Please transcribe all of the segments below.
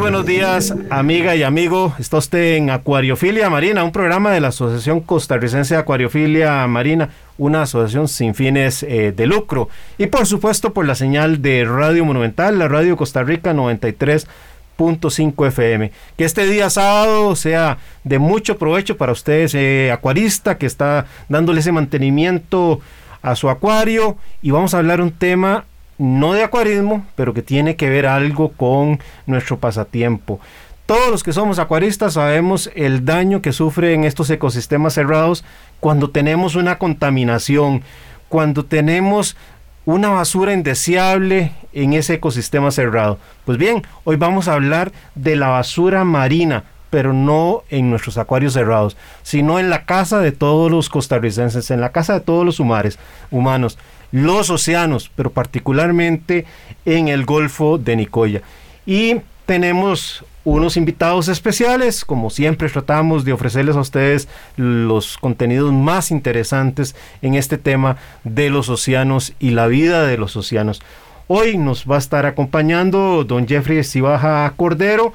Buenos días, amiga y amigo. Está usted en Acuariofilia Marina, un programa de la Asociación Costarricense de Acuariofilia Marina, una asociación sin fines eh, de lucro. Y por supuesto por la señal de Radio Monumental, la Radio Costa Rica 93.5 FM. Que este día sábado sea de mucho provecho para ustedes, eh, acuarista, que está dándole ese mantenimiento a su acuario. Y vamos a hablar un tema no de acuarismo, pero que tiene que ver algo con nuestro pasatiempo. Todos los que somos acuaristas sabemos el daño que sufren estos ecosistemas cerrados cuando tenemos una contaminación, cuando tenemos una basura indeseable en ese ecosistema cerrado. Pues bien, hoy vamos a hablar de la basura marina, pero no en nuestros acuarios cerrados, sino en la casa de todos los costarricenses, en la casa de todos los humanos los océanos, pero particularmente en el Golfo de Nicoya. Y tenemos unos invitados especiales, como siempre tratamos de ofrecerles a ustedes los contenidos más interesantes en este tema de los océanos y la vida de los océanos. Hoy nos va a estar acompañando don Jeffrey Cibaja Cordero,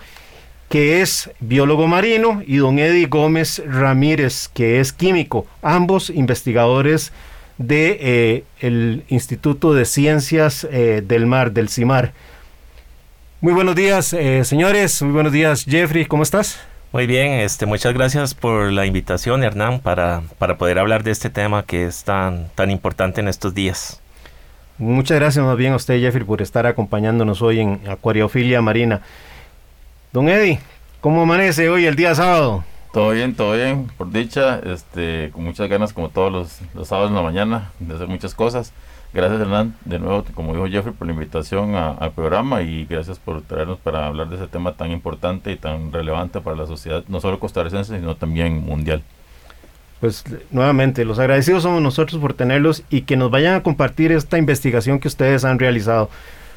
que es biólogo marino, y don Eddie Gómez Ramírez, que es químico, ambos investigadores de eh, el Instituto de Ciencias eh, del Mar, del CIMAR. Muy buenos días, eh, señores. Muy buenos días, Jeffrey. ¿Cómo estás? Muy bien, este, muchas gracias por la invitación, Hernán, para, para poder hablar de este tema que es tan, tan importante en estos días. Muchas gracias más bien a usted, Jeffrey, por estar acompañándonos hoy en Acuariofilia Marina. Don Eddie, ¿cómo amanece hoy el día sábado? Todo bien, todo bien, por dicha, este, con muchas ganas como todos los, los sábados en la mañana de hacer muchas cosas. Gracias Hernán, de nuevo, como dijo Jeffrey, por la invitación al programa y gracias por traernos para hablar de ese tema tan importante y tan relevante para la sociedad, no solo costarricense, sino también mundial. Pues nuevamente, los agradecidos somos nosotros por tenerlos y que nos vayan a compartir esta investigación que ustedes han realizado.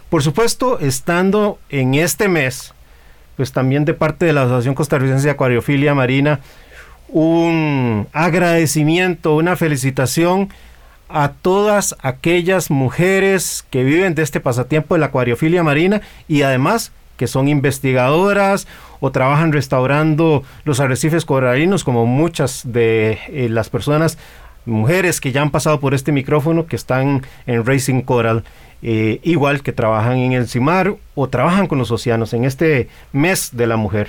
Por supuesto, estando en este mes, pues también de parte de la Asociación Costarricense de Acuariofilia Marina, un agradecimiento, una felicitación a todas aquellas mujeres que viven de este pasatiempo de la acuariofilia marina y además que son investigadoras o trabajan restaurando los arrecifes coralinos como muchas de eh, las personas mujeres que ya han pasado por este micrófono que están en Racing Coral eh, igual que trabajan en el CIMAR o trabajan con los océanos en este mes de la mujer.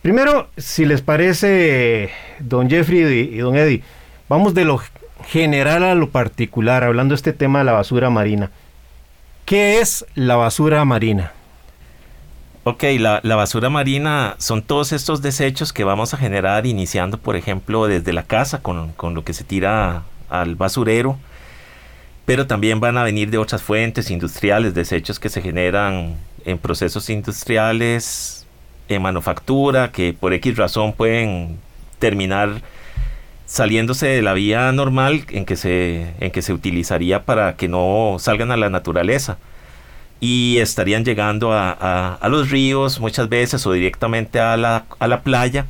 Primero, si les parece, don Jeffrey y don Eddie, vamos de lo general a lo particular, hablando de este tema de la basura marina. ¿Qué es la basura marina? Ok, la, basura marina son todos estos desechos que vamos a generar iniciando, por ejemplo, desde la casa con, con lo que se tira al basurero, pero también van a venir de otras fuentes industriales, desechos que se generan en procesos industriales, en manufactura, que por X razón pueden terminar saliéndose de la vía normal en que se, en que se utilizaría para que no salgan a la naturaleza. Y estarían llegando a, a los ríos muchas veces o directamente a la, a la playa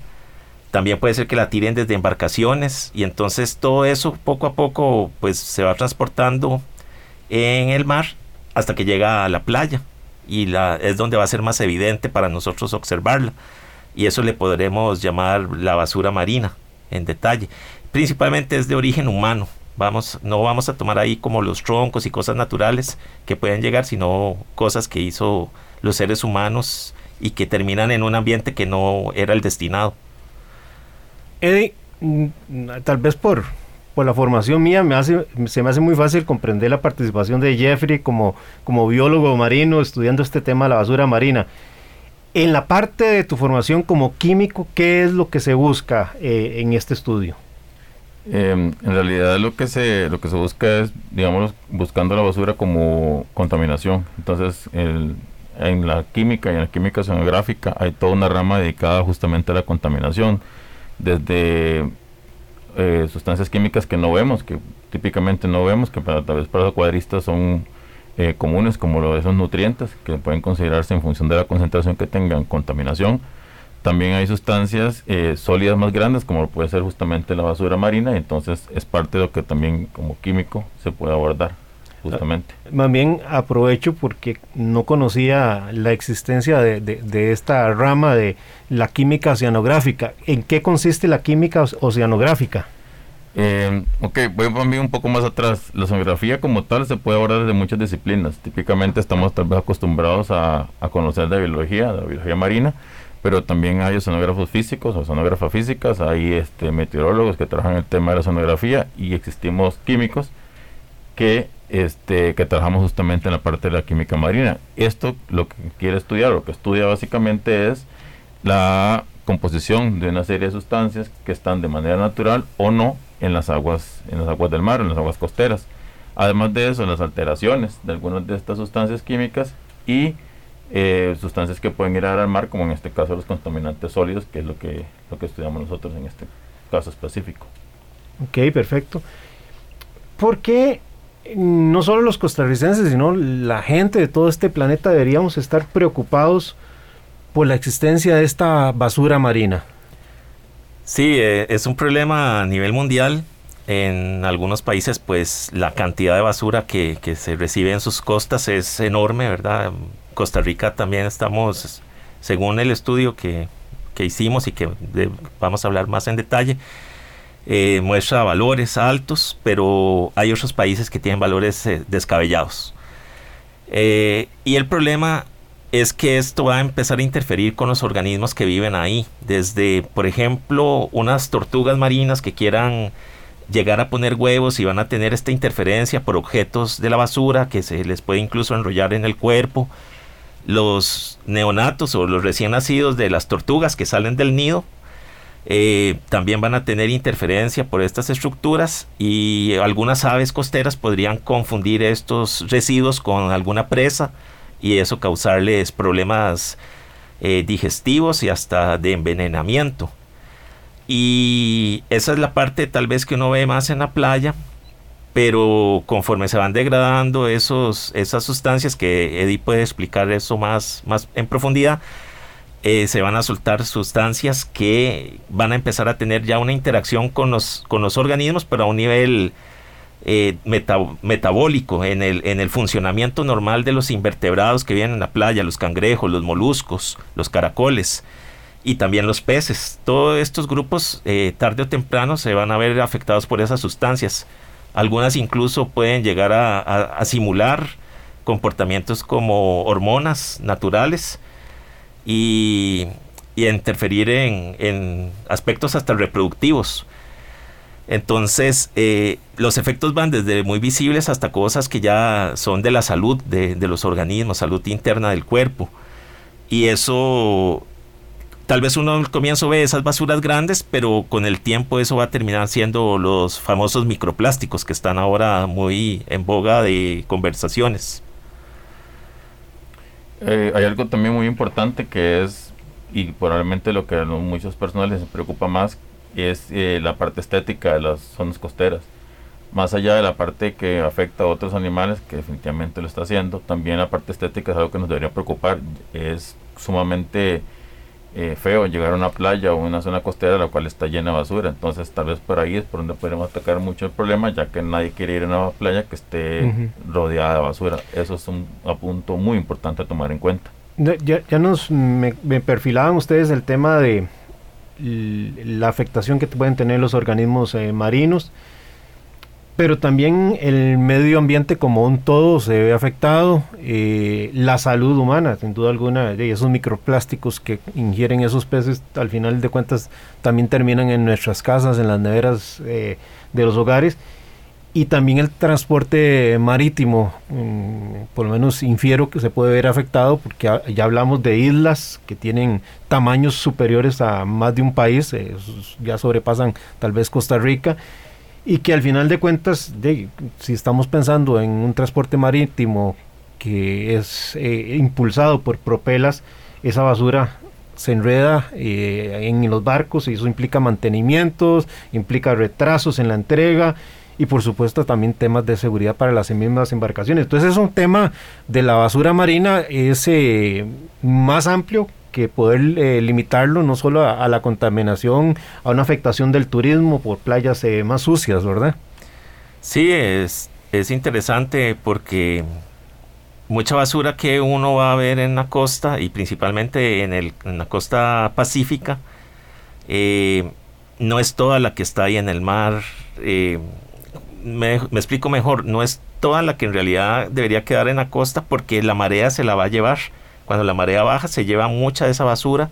también puede ser que la tiren desde embarcaciones y entonces todo eso poco a poco pues se va transportando en el mar hasta que llega a la playa y la, es donde va a ser más evidente para nosotros observarla y eso le podremos llamar la basura marina en detalle. Principalmente es de origen humano. Vamos, no vamos a tomar ahí como los troncos y cosas naturales que pueden llegar, sino cosas que hizo los seres humanos y que terminan en un ambiente que no era el destinado. Eddie, mm, tal vez por, por la formación mía me hace, se me hace muy fácil comprender la participación de Jeffrey como, como biólogo marino estudiando este tema de la basura marina. En la parte de tu formación como químico, ¿qué es lo que se busca eh, en este estudio? Em, en realidad lo que se lo que se busca es, digamos, buscando la basura como contaminación. Entonces, en la química y en la química oceanográfica hay toda una rama dedicada justamente a la contaminación, desde eh, sustancias químicas que no vemos, que típicamente no vemos, que para, tal vez para los cuadristas son eh, comunes, como lo de esos nutrientes, que pueden considerarse en función de la concentración que tengan contaminación también hay sustancias eh, sólidas más grandes, como puede ser justamente la basura marina, y entonces es parte de lo que también como químico se puede abordar, justamente. Más bien aprovecho porque no conocía la existencia de, esta rama de la química oceanográfica. ¿En qué consiste la química oceanográfica? Eh, ok, voy ir un poco más atrás. La oceanografía como tal se puede abordar desde muchas disciplinas. Típicamente estamos tal vez acostumbrados a, a conocer de biología, de biología marina, pero también hay oceanógrafos físicos, oceanógrafas físicas, hay este, meteorólogos que trabajan el tema de la oceanografía y existimos químicos que, este, que trabajamos justamente en la parte de la química marina. Esto lo que quiere estudiar, lo que estudia básicamente es la composición de una serie de sustancias que están de manera natural o no en las aguas, en las aguas del mar, en las aguas costeras. Además de eso, las alteraciones de algunas de estas sustancias químicas y eh, sustancias que pueden ir a dar al mar, como en este caso los contaminantes sólidos, que es lo que, lo que estudiamos nosotros en este caso específico. Ok, perfecto. ¿Por qué no solo los costarricenses, sino la gente de todo este planeta deberíamos estar preocupados por la existencia de esta basura marina? Sí, eh, es un problema a nivel mundial. En algunos países, pues la cantidad de basura que, que se recibe en sus costas es enorme, ¿verdad? Costa Rica también estamos, según el estudio que, hicimos y que vamos a hablar más en detalle, eh, muestra valores altos, pero hay otros países que tienen valores eh, descabellados. Eh, y el problema es que esto va a empezar a interferir con los organismos que viven ahí, desde, por ejemplo, unas tortugas marinas que quieran llegar a poner huevos y van a tener esta interferencia por objetos de la basura que se les puede incluso enrollar en el cuerpo, los neonatos o los recién nacidos de las tortugas que salen del nido eh, también van a tener interferencia por estas estructuras y algunas aves costeras podrían confundir estos residuos con alguna presa y eso causarles problemas eh, digestivos y hasta de envenenamiento. Y esa es la parte tal vez que uno ve más en la playa, pero conforme se van degradando esos, esas sustancias, que Eddie puede explicar eso más, más en profundidad, eh, se van a soltar sustancias que van a empezar a tener ya una interacción con los, con los organismos, pero a un nivel eh, metabólico, en el, en el funcionamiento normal de los invertebrados que vienen en la playa, los cangrejos, los moluscos, los caracoles y también los peces. Todos estos grupos, eh, tarde o temprano, se van a ver afectados por esas sustancias. Algunas incluso pueden llegar a, simular comportamientos como hormonas naturales y, interferir en, aspectos hasta reproductivos. Entonces, eh, los efectos van desde muy visibles hasta cosas que ya son de la salud de, de los organismos, salud interna del cuerpo. Y eso Tal vez uno al comienzo ve esas basuras grandes, pero con el tiempo eso va a terminar siendo los famosos microplásticos que están ahora muy en boga de conversaciones. Eh, hay algo también muy importante que es, y probablemente lo que a muchas personas les preocupa más, es eh, la parte estética de las zonas costeras. Más allá de la parte que afecta a otros animales, que definitivamente lo está haciendo, también la parte estética es algo que nos debería preocupar. Es sumamente eh, feo llegar a una playa o una zona costera la cual está llena de basura. Entonces tal vez por ahí es por donde podemos atacar mucho el problema, ya que nadie quiere ir a una playa que esté rodeada de basura. Eso es un, punto muy importante a tomar en cuenta. Ya, ya nos me, perfilaban ustedes el tema de la afectación que pueden tener los organismos eh, marinos pero también el medio ambiente como un todo se ve afectado, eh, la salud humana, sin duda alguna, de esos microplásticos que ingieren esos peces, al final de cuentas también terminan en nuestras casas, en las neveras eh, de los hogares, y también el transporte marítimo, mm, por lo menos infiero que se puede ver afectado, porque ya hablamos de islas que tienen tamaños superiores a más de un país, ya sobrepasan tal vez Costa Rica, y que al final de cuentas, si estamos pensando en un transporte marítimo que es eh, impulsado por propelas, esa basura se enreda eh, en los barcos y eso implica mantenimientos, implica retrasos en la entrega y por supuesto también temas de seguridad para las mismas embarcaciones. Entonces es un tema de la basura marina es eh, más amplio que poder eh, limitarlo no solo a, la contaminación, a una afectación del turismo por playas eh, más sucias, ¿verdad? Sí, es, es interesante porque mucha basura que uno va a ver en la costa y principalmente en, la costa pacífica, no es toda la que está ahí en el mar me, explico mejor, no es toda la que en realidad debería quedar en la costa porque la marea se la va a llevar. Cuando la marea baja se lleva mucha de esa basura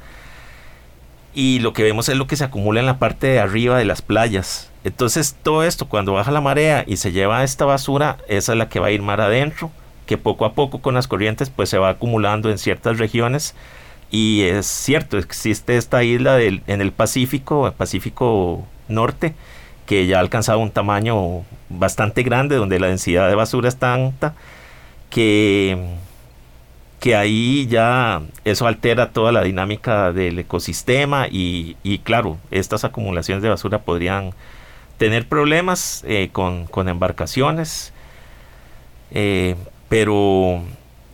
y lo que vemos es lo que se acumula en la parte de arriba de las playas. Entonces todo esto cuando baja la marea y se lleva esta basura, es la que va a ir mar adentro, que poco a poco con las corrientes pues se va acumulando en ciertas regiones y es cierto, existe esta isla en el Pacífico, el Pacífico Norte, que ya ha alcanzado un tamaño bastante grande, donde la densidad de basura es tanta que, que ahí ya eso altera toda la dinámica del ecosistema y, claro, estas acumulaciones de basura podrían tener problemas eh, con, embarcaciones, eh, pero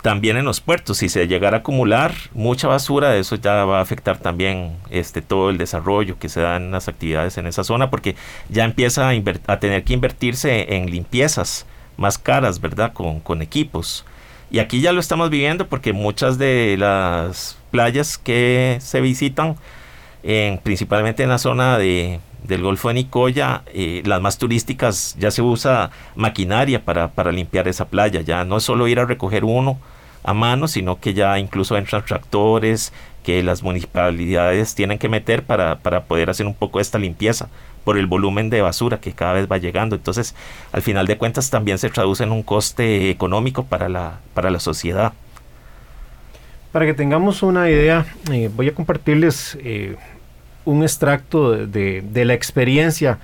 también en los puertos, si se llegara a acumular mucha basura, eso ya va a afectar también este, todo el desarrollo que se da en las actividades en esa zona, porque ya empieza a, tener que invertirse en limpiezas más caras, ¿verdad? Con equipos. Y aquí ya lo estamos viviendo porque muchas de las playas que se visitan, en, principalmente en la zona de, del Golfo de Nicoya, eh, las más turísticas, ya se usa maquinaria para, para limpiar esa playa. Ya no es solo ir a recoger uno a mano, sino que ya incluso entran tractores que las municipalidades tienen que meter para, para poder hacer un poco esta limpieza por el volumen de basura que cada vez va llegando. Entonces, al final de cuentas, también se traduce en un coste económico para la, para la sociedad. Para que tengamos una idea, eh, voy a compartirles eh, un extracto de, de, la experiencia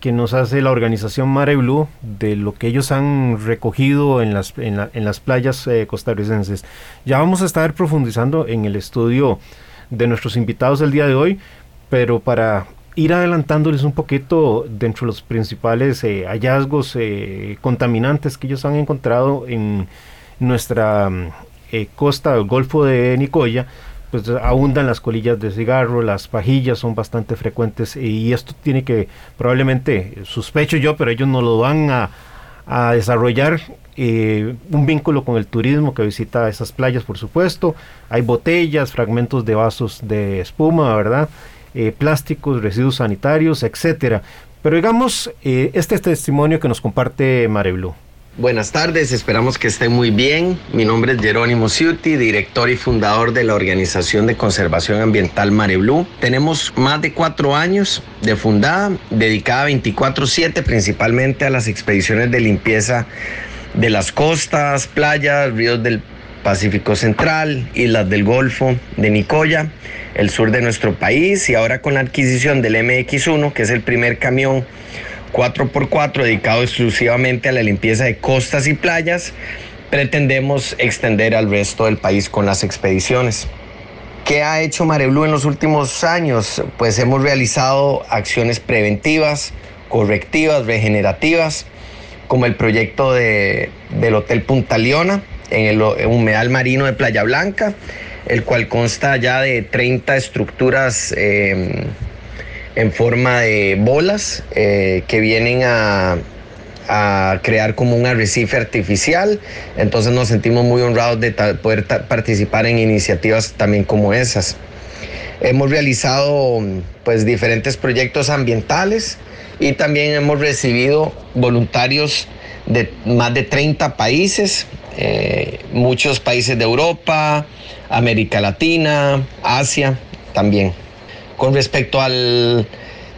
que nos hace la organización Mare Blue de lo que ellos han recogido en las, en, las playas eh, costarricenses. Ya vamos a estar profundizando en el estudio de nuestros invitados el día de hoy, pero para ir adelantándoles un poquito dentro de los principales eh, hallazgos eh, contaminantes que ellos han encontrado en nuestra costa del Golfo de Nicoya, pues abundan las colillas de cigarro, las pajillas son bastante frecuentes y esto tiene que probablemente, sospecho yo, pero ellos no lo van a, desarrollar eh, un vínculo con el turismo que visita esas playas, por supuesto. Hay botellas, fragmentos de vasos de espuma, ¿verdad? Eh, plásticos, residuos sanitarios, etcétera. Pero digamos, eh, este es testimonio que nos comparte Mareblu. Buenas tardes, esperamos que esté muy bien. Mi nombre es Jerónimo Ciuti, director y fundador de la Organización de Conservación Ambiental Mare Blue. Tenemos más de cuatro años de fundada, dedicada 24/7 principalmente a las expediciones de limpieza de las costas, playas, ríos del Pacífico Central, islas del Golfo, de Nicoya, el sur de nuestro país y ahora con la adquisición del MX1, que es el primer camión 4x4 dedicado exclusivamente a la limpieza de costas y playas, pretendemos extender al resto del país con las expediciones. ¿Qué ha hecho Mareblú en los últimos años? Pues hemos realizado acciones preventivas, correctivas, regenerativas, como el proyecto de, del Hotel Punta Leona en el humedal marino de Playa Blanca, el cual consta ya de 30 estructuras eh, en forma de bolas eh, que vienen a, crear como un arrecife artificial. Entonces nos sentimos muy honrados de poder participar en iniciativas también como esas. Hemos realizado pues diferentes proyectos ambientales y también hemos recibido voluntarios de más de 30 países, eh, muchos países de Europa, América Latina, Asia también. Con respecto al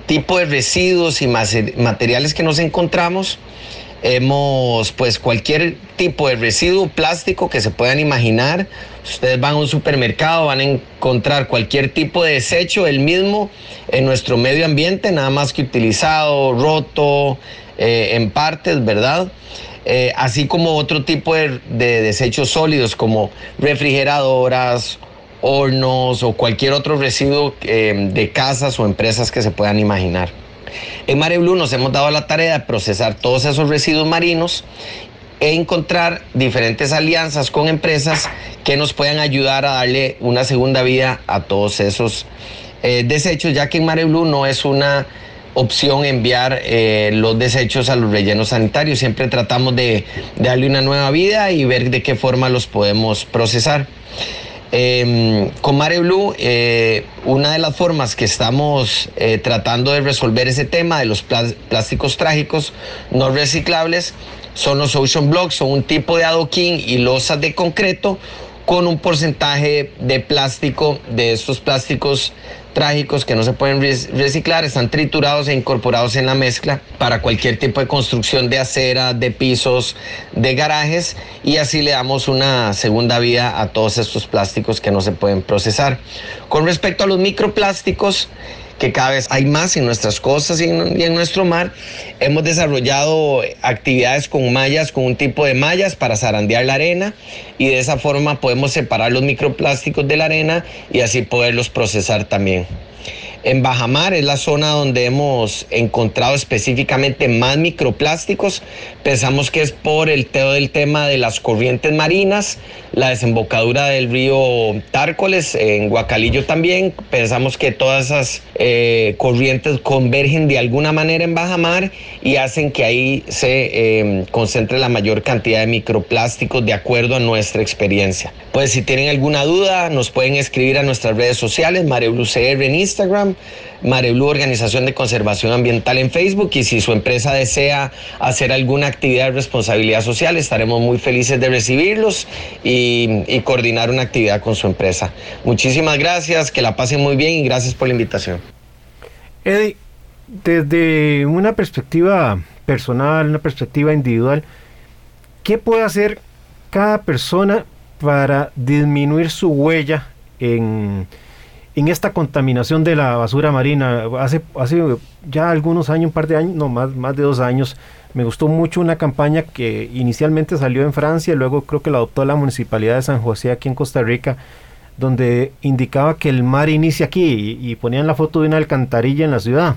tipo de residuos y materiales que nos encontramos, Hemos, pues cualquier tipo de residuo plástico que se puedan imaginar. Ustedes van a un supermercado, van a encontrar cualquier tipo de desecho, el mismo en nuestro medio ambiente, nada más que utilizado, roto, eh, en partes, ¿verdad? Eh, así como otro tipo de, desechos sólidos como refrigeradoras, hornos o cualquier otro residuo eh, de casas o empresas que se puedan imaginar. En Mare Blue nos hemos dado la tarea de procesar todos esos residuos marinos e encontrar diferentes alianzas con empresas que nos puedan ayudar a darle una segunda vida a todos esos desechos, ya que en Mare Blue no es una opción enviar eh, los desechos a los rellenos sanitarios. Siempre tratamos de, darle una nueva vida y ver de qué forma los podemos procesar. Em, con Mare Blue, eh, una de las formas que estamos eh, tratando de resolver ese tema de los plásticos trágicos no reciclables son los ocean blocks, son un tipo de adoquín y losas de concreto con un porcentaje de plástico, de estos plásticos trágicos que no se pueden reciclar, están triturados e incorporados en la mezcla para cualquier tipo de construcción de acera, de pisos, de garajes y así le damos una segunda vida a todos estos plásticos que no se pueden procesar. Con respecto a los microplásticos, que cada vez hay más en nuestras costas y en, nuestro mar. Hemos desarrollado actividades con mallas, con un tipo de mallas para zarandear la arena y de esa forma podemos separar los microplásticos de la arena y así poderlos procesar también. En Bajamar es la zona donde hemos encontrado específicamente más microplásticos. Pensamos que es por el tema de las corrientes marinas, la desembocadura del río Tárcoles, en Guacalillo también. Pensamos que todas esas eh, corrientes convergen de alguna manera en Bajamar y hacen que ahí se em, concentre la mayor cantidad de microplásticos de acuerdo a nuestra experiencia. Pues si tienen alguna duda, nos pueden escribir a nuestras redes sociales, MareBluCR en Instagram, Mareblu Organización de Conservación Ambiental en Facebook y si su empresa desea hacer alguna actividad de responsabilidad social, estaremos muy felices de recibirlos y, coordinar una actividad con su empresa. Muchísimas gracias, que la pasen muy bien y gracias por la invitación. Eddie, desde una perspectiva personal, una perspectiva individual, ¿qué puede hacer cada persona para disminuir su huella en en esta contaminación de la basura marina. Hace, hace ya algunos años, un par de años, no, más, más de dos años, me gustó mucho una campaña que inicialmente salió en Francia, luego creo que la adoptó la Municipalidad de San José aquí en Costa Rica, donde indicaba que el mar inicia aquí y, ponían la foto de una alcantarilla en la ciudad.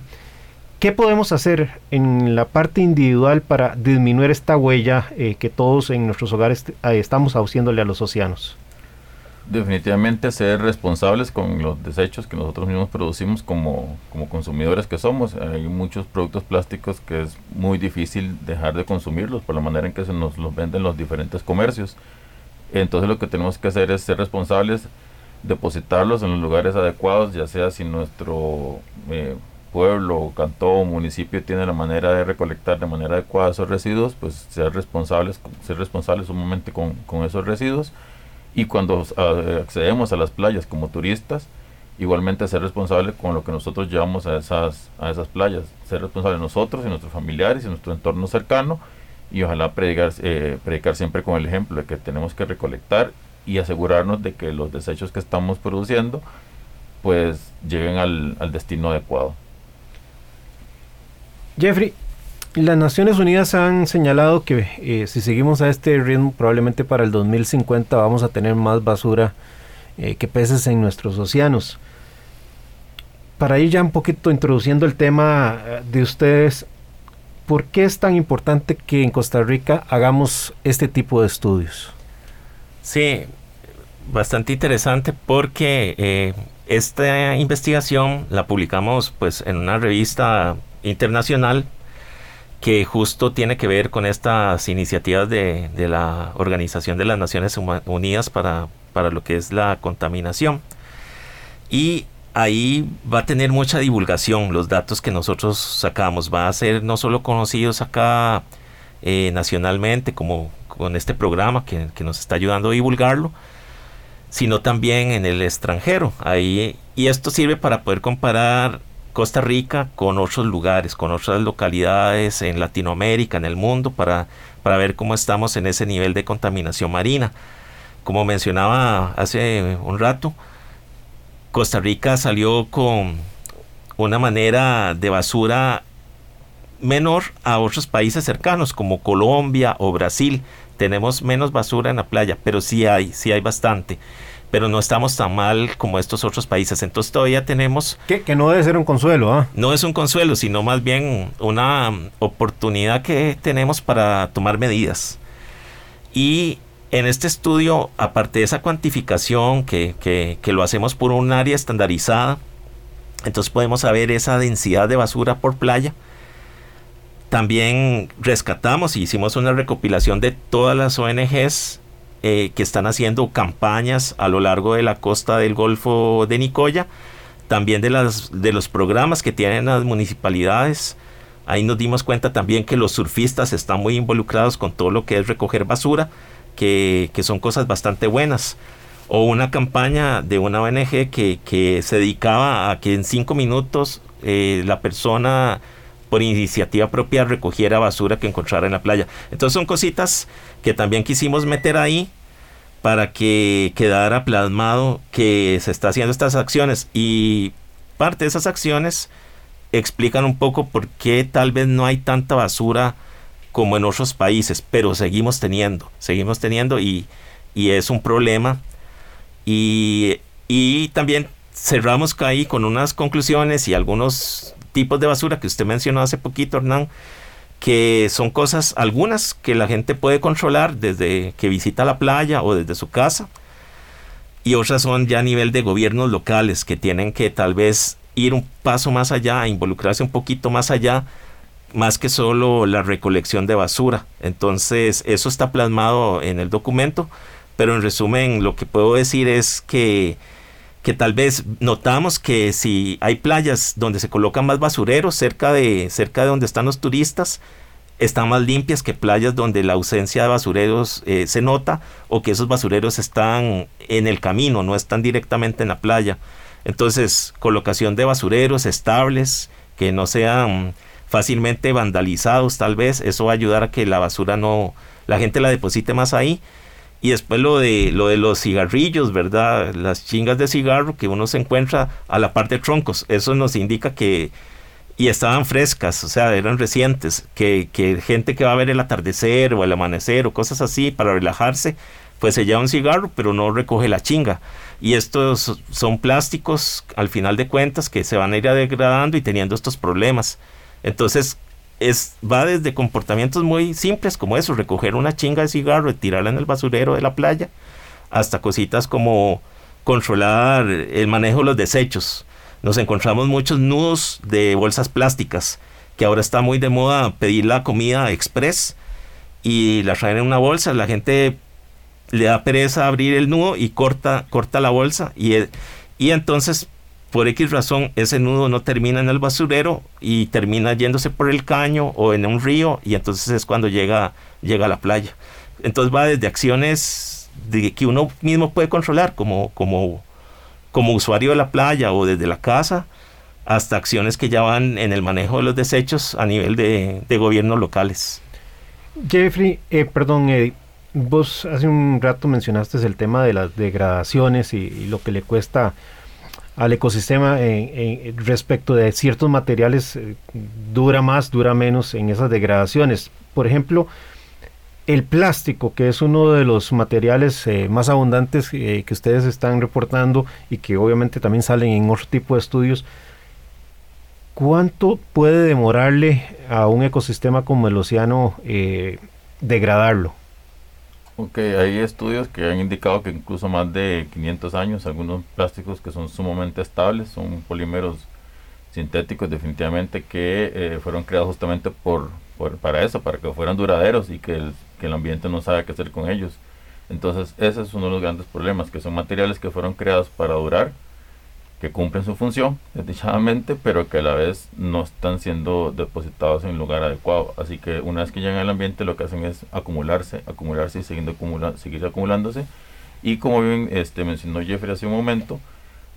¿Qué podemos hacer en la parte individual para disminuir esta huella eh, que todos en nuestros hogares eh, estamos haciéndole a los océanos? Definitivamente ser responsables con los desechos que nosotros mismos producimos como, como, consumidores que somos. Hay muchos productos plásticos que es muy difícil dejar de consumirlos por la manera en que se nos los venden los diferentes comercios. Entonces lo que tenemos que hacer es ser responsables, depositarlos en los lugares adecuados, ya sea si nuestro eh, pueblo, cantón, municipio tiene la manera de recolectar de manera adecuada esos residuos, pues ser responsables, ser responsables un momento con, con esos residuos y cuando ah, accedemos a las playas como turistas, igualmente ser responsable con lo que nosotros llevamos a esas, a esas playas, ser responsable nosotros y nuestros familiares y nuestro entorno cercano y ojalá predicar, eh, predicar siempre con el ejemplo de que tenemos que recolectar y asegurarnos de que los desechos que estamos produciendo pues lleguen al, al destino adecuado. Jeffrey, las Naciones Unidas han señalado que eh, si seguimos a este ritmo, probablemente para el 2050 vamos a tener más basura eh, que peces en nuestros océanos. Para ir ya un poquito introduciendo el tema eh, de ustedes, ¿por qué es tan importante que en Costa Rica hagamos este tipo de estudios? Sí, bastante interesante porque esta investigación la publicamos pues en una revista internacional que justo tiene que ver con estas iniciativas de, la Organización de las Naciones Unidas para, para lo que es la contaminación. Y ahí va a tener mucha divulgación los datos que nosotros sacamos. Va a ser no solo conocidos acá eh, nacionalmente, como con este programa que, que, nos está ayudando a divulgarlo, sino también en el extranjero. Ahí, y esto sirve para poder comparar Costa Rica con otros lugares, con otras localidades en Latinoamérica, en el mundo, para, para ver cómo estamos en ese nivel de contaminación marina. Como mencionaba hace un rato, Costa Rica salió con una manera de basura menor a otros países cercanos como Colombia o Brasil. Tenemos menos basura en la playa, pero sí hay, sí hay bastante pero no estamos tan mal como estos otros países. Entonces todavía tenemos... Que, que no debe ser un consuelo, ¿ah? No es un consuelo, sino más bien una oportunidad que tenemos para tomar medidas. Y en este estudio, aparte de esa cuantificación que, que, que lo hacemos por un área estandarizada, entonces podemos saber esa densidad de basura por playa. También rescatamos y hicimos una recopilación de todas las ONGs eh, que están haciendo campañas a lo largo de la costa del Golfo de Nicoya, también de, las, de los programas que tienen las municipalidades. Ahí nos dimos cuenta también que los surfistas están muy involucrados con todo lo que es recoger basura, que, que son cosas bastante buenas. O una campaña de una ONG que, que se dedicaba a que en cinco minutos eh, la persona por iniciativa propia recogiera basura que encontrara en la playa. Entonces son cositas que también quisimos meter ahí para que quedara plasmado que se está haciendo estas acciones y parte de esas acciones explican un poco por qué tal vez no hay tanta basura como en otros países, pero seguimos teniendo, seguimos teniendo y, y es un problema. Y, y también cerramos ahí con unas conclusiones y algunos tipos de basura que usted mencionó hace poquito, Hernán, que son cosas, algunas que la gente puede controlar desde que visita la playa o desde su casa, y otras son ya a nivel de gobiernos locales que tienen que tal vez ir un paso más allá, involucrarse un poquito más allá, más que solo la recolección de basura. Entonces, eso está plasmado en el documento, pero en resumen, lo que puedo decir es que que tal vez notamos que si hay playas donde se colocan más basureros cerca de, cerca de donde están los turistas, están más limpias que playas donde la ausencia de basureros eh, se nota o que esos basureros están en el camino, no están directamente en la playa. Entonces, colocación de basureros estables, que no sean fácilmente vandalizados tal vez, eso va a ayudar a que la basura no, la gente la deposite más ahí y después lo de, lo de los cigarrillos, ¿verdad? Las chingas de cigarro que uno se encuentra a la parte de troncos. Eso nos indica que, y estaban frescas, o sea, eran recientes, que, que gente que va a ver el atardecer o el amanecer o cosas así para relajarse, pues se lleva un cigarro, pero no recoge la chinga. Y estos son plásticos, al final de cuentas, que se van a ir degradando y teniendo estos problemas. Entonces, es, va desde comportamientos muy simples como eso, recoger una chinga de cigarro y tirarla en el basurero de la playa, hasta cositas como controlar el manejo de los desechos. Nos encontramos muchos nudos de bolsas plásticas, que ahora está muy de moda pedir la comida express y la traen en una bolsa, la gente le da pereza abrir el nudo y corta, corta la bolsa y, y entonces por X razón ese nudo no termina en el basurero y termina yéndose por el caño o en un río y entonces es cuando llega, llega a la playa. Entonces va desde acciones que uno mismo puede controlar como, como, como usuario de la playa o desde la casa hasta acciones que ya van en el manejo de los desechos a nivel de, de gobiernos locales. Jeffrey, eh, perdón, vos hace un rato mencionaste el tema de las degradaciones y lo que le cuesta al ecosistema respecto de ciertos materiales eh, dura más, dura menos en esas degradaciones. Por ejemplo, el plástico, que es uno de los materiales eh, más abundantes eh, que ustedes están reportando y que obviamente también salen en otro tipo de estudios, ¿cuánto puede demorarle a un ecosistema como el océano degradarlo? Ok, hay estudios que han indicado que incluso más de 500 años, algunos plásticos que son sumamente estables, son polímeros sintéticos definitivamente que eh, fueron creados justamente por, para eso, para que fueran duraderos y que el, que el ambiente no sabe qué hacer con ellos. Entonces ese es uno de los grandes problemas, que son materiales que fueron creados para durar que cumplen su función, desdichadamente, pero que a la vez no están siendo depositados en lugar adecuado. Así que una vez que llegan al ambiente, lo que hacen es acumularse, acumularse y siguiendo acumula seguir acumulándose. Y como bien este, mencionó Jeffrey hace un momento,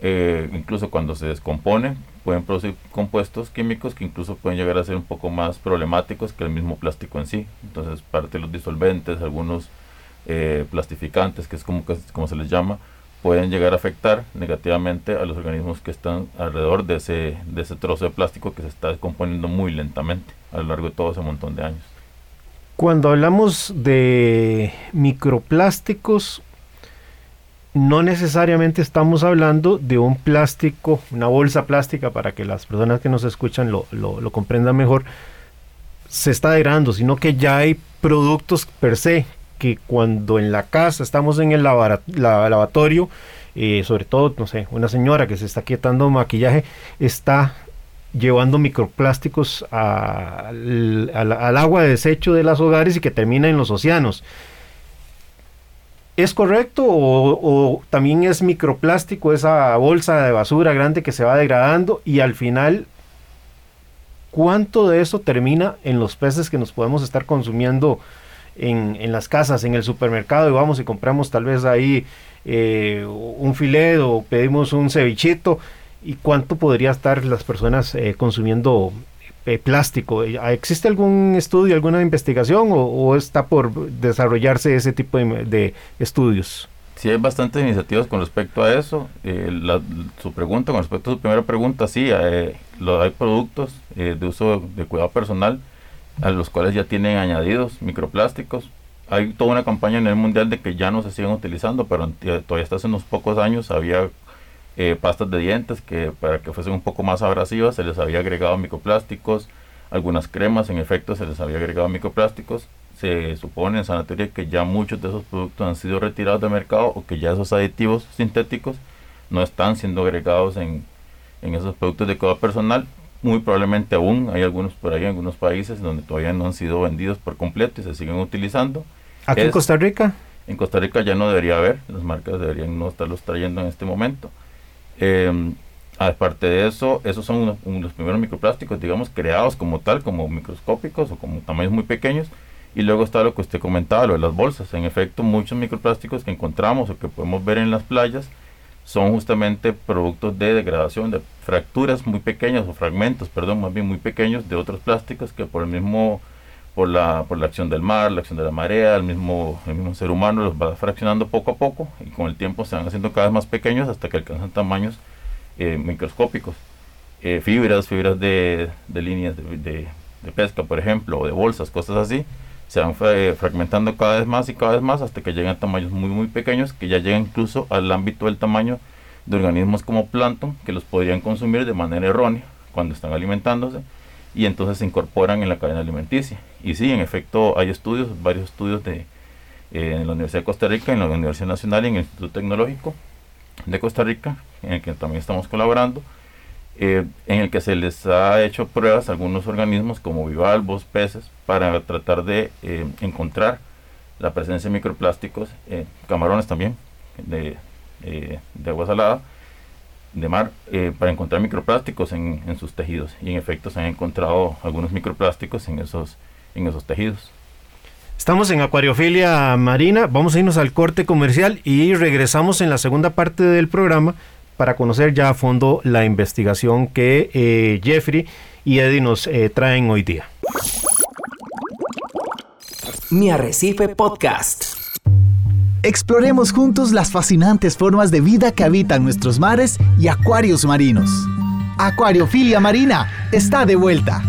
eh, incluso cuando se descompone, pueden producir compuestos químicos que incluso pueden llegar a ser un poco más problemáticos que el mismo plástico en sí. Entonces, parte de los disolventes, algunos eh, plastificantes, que es como, como se les llama, pueden llegar a afectar negativamente a los organismos que están alrededor de ese, de ese trozo de plástico que se está descomponiendo muy lentamente a lo largo de todo ese montón de años. Cuando hablamos de microplásticos, no necesariamente estamos hablando de un plástico, una bolsa plástica, para que las personas que nos escuchan lo, lo, comprendan mejor, se está degradando, sino que ya hay productos per se que cuando en la casa estamos en el lavatorio, eh, sobre todo, no sé, una señora que se está quietando maquillaje, está llevando microplásticos al, al agua de desecho de los hogares y que termina en los océanos. ¿Es correcto o, también es microplástico esa bolsa de basura grande que se va degradando y al final cuánto de eso termina en los peces que nos podemos estar consumiendo en, las casas, en el supermercado y vamos y compramos tal vez ahí eh, un filet o pedimos un cevichito y cuánto podría estar las personas eh, consumiendo eh, plástico. ¿Existe algún estudio, alguna investigación o, está por desarrollarse ese tipo de, estudios? Sí, hay bastantes iniciativas con respecto a eso. Eh, su pregunta, con respecto a su primera pregunta, sí, hay, hay productos eh, de uso de cuidado personal a los cuales ya tienen añadidos microplásticos. Hay toda una campaña en el mundial de que ya no se siguen utilizando, pero todavía hasta hace unos pocos años había eh, pastas de dientes que para que fuesen un poco más abrasivas se les había agregado microplásticos, algunas cremas en efecto se les había agregado microplásticos. Se supone en sanatoria que ya muchos de esos productos han sido retirados del mercado o que ya esos aditivos sintéticos no están siendo agregados en, en esos productos de cuidado personal. Muy probablemente aún hay algunos por ahí en algunos países donde todavía no han sido vendidos por completo y se siguen utilizando. ¿Aquí en Costa Rica? En Costa Rica ya no debería haber, las marcas deberían no estarlos trayendo en este momento. Eh, aparte de eso, esos son los primeros microplásticos, digamos, creados como tal, como microscópicos o como tamaños muy pequeños. Y luego está lo que usted comentaba, lo de las bolsas. En efecto, muchos microplásticos que encontramos o que podemos ver en las playas son justamente productos de degradación, de fracturas muy pequeñas o fragmentos, perdón, más bien muy pequeños de otros plásticos que por el mismo por la, por la acción del mar, la acción de la marea, el mismo, el mismo ser humano los va fraccionando poco a poco y con el tiempo se van haciendo cada vez más pequeños hasta que alcanzan tamaños eh, microscópicos. Eh, fibras, fibras de, de líneas de, de, pesca, por ejemplo, o de bolsas, cosas así, se van eh, fragmentando cada vez más y cada vez más hasta que llegan a tamaños muy, muy pequeños que ya llegan incluso al ámbito del tamaño de organismos como plancton que los podrían consumir de manera errónea cuando están alimentándose y entonces se incorporan en la cadena alimenticia. Y sí, en efecto, hay estudios, varios estudios de, eh, en la Universidad de Costa Rica, en la Universidad Nacional y en el Instituto Tecnológico de Costa Rica, en el que también estamos colaborando, eh, en el que se les ha hecho pruebas a algunos organismos como bivalvos, peces, para tratar de eh, encontrar la presencia de microplásticos, camarones también, de, de agua salada, de mar eh, para encontrar microplásticos en, en, sus tejidos y en efecto se han encontrado algunos microplásticos en esos, en esos tejidos. Estamos en Acuariofilia Marina, vamos a irnos al corte comercial y regresamos en la segunda parte del programa para conocer ya a fondo la investigación que eh, Jeffrey y Eddie nos eh, traen hoy día. Mi Arrecife Podcast. Exploremos juntos las fascinantes formas de vida que habitan nuestros mares y acuarios marinos. Acuariofilia Marina está de vuelta.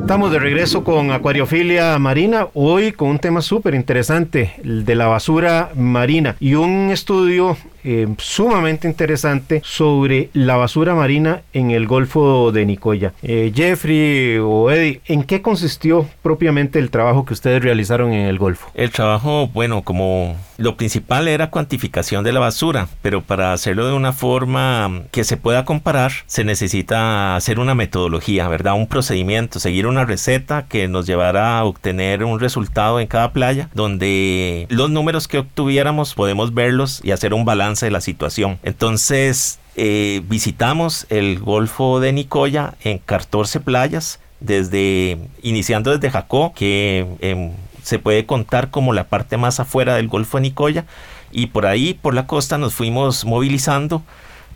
Estamos de regreso con Acuariofilia Marina, hoy con un tema súper interesante, el de la basura marina y un estudio eh, sumamente interesante sobre la basura marina en el Golfo de Nicoya. Eh, Jeffrey o Eddie, ¿en qué consistió propiamente el trabajo que ustedes realizaron en el Golfo? El trabajo, bueno, como lo principal era cuantificación de la basura, pero para hacerlo de una forma que se pueda comparar, se necesita hacer una metodología, ¿verdad? Un procedimiento, seguir una receta que nos llevará a obtener un resultado en cada playa, donde los números que obtuviéramos podemos verlos y hacer un balance de la situación. Entonces, eh, visitamos el Golfo de Nicoya en 14 playas, desde iniciando desde Jacó, que en se puede contar como la parte más afuera del Golfo de Nicoya y por ahí, por la costa, nos fuimos movilizando,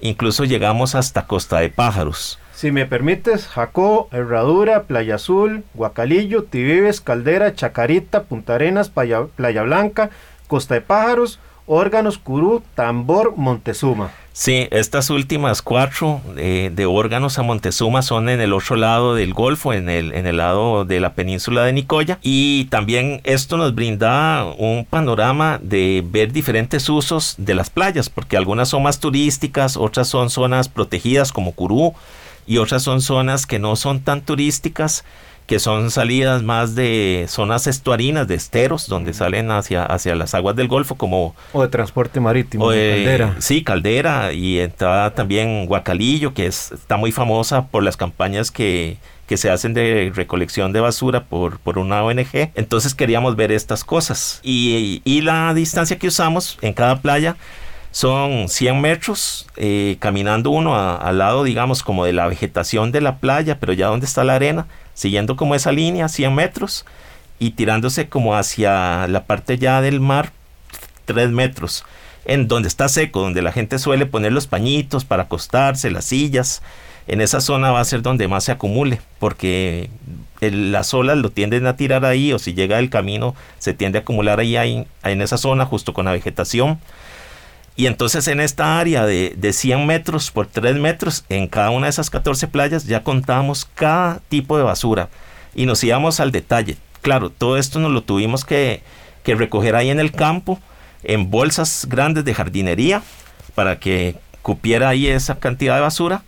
incluso llegamos hasta Costa de Pájaros. Si me permites, Jacó, Herradura, Playa Azul, Guacalillo, Tibibes, Caldera, Chacarita, Punta Arenas, Playa Blanca, Costa de Pájaros, Órganos, Curú, Tambor, Montezuma. Sí, estas últimas cuatro eh, de órganos a Montezuma son en el otro lado del Golfo, en el, en el lado de la península de Nicoya. Y también esto nos brinda un panorama de ver diferentes usos de las playas, porque algunas son más turísticas, otras son zonas protegidas como Curú, y otras son zonas que no son tan turísticas que son salidas más de zonas estuarinas, de esteros, donde salen hacia, hacia las aguas del Golfo, como... O de transporte marítimo, o de, Caldera. Sí, Caldera, y está también Guacalillo, que es, está muy famosa por las campañas que, que se hacen de recolección de basura por, por una ONG. Entonces queríamos ver estas cosas. Y, y la distancia que usamos en cada playa son 100 metros, eh, caminando uno al lado, digamos, como de la vegetación de la playa, pero ya donde está la arena, siguiendo como esa línea, 100 metros, y tirándose como hacia la parte ya del mar, 3 metros, en donde está seco, donde la gente suele poner los pañitos para acostarse, las sillas. En esa zona va a ser donde más se acumule, porque las olas lo tienden a tirar ahí, o si llega el camino, se tiende a acumular ahí, ahí en esa zona, justo con la vegetación y entonces en esta área de, de 100 metros por 3 metros, en cada una de esas 14 playas ya contábamos cada tipo de basura y nos íbamos al detalle. Claro, todo esto nos lo tuvimos que, que recoger ahí en el campo, en bolsas grandes de jardinería, para que cupiera ahí esa cantidad de basura.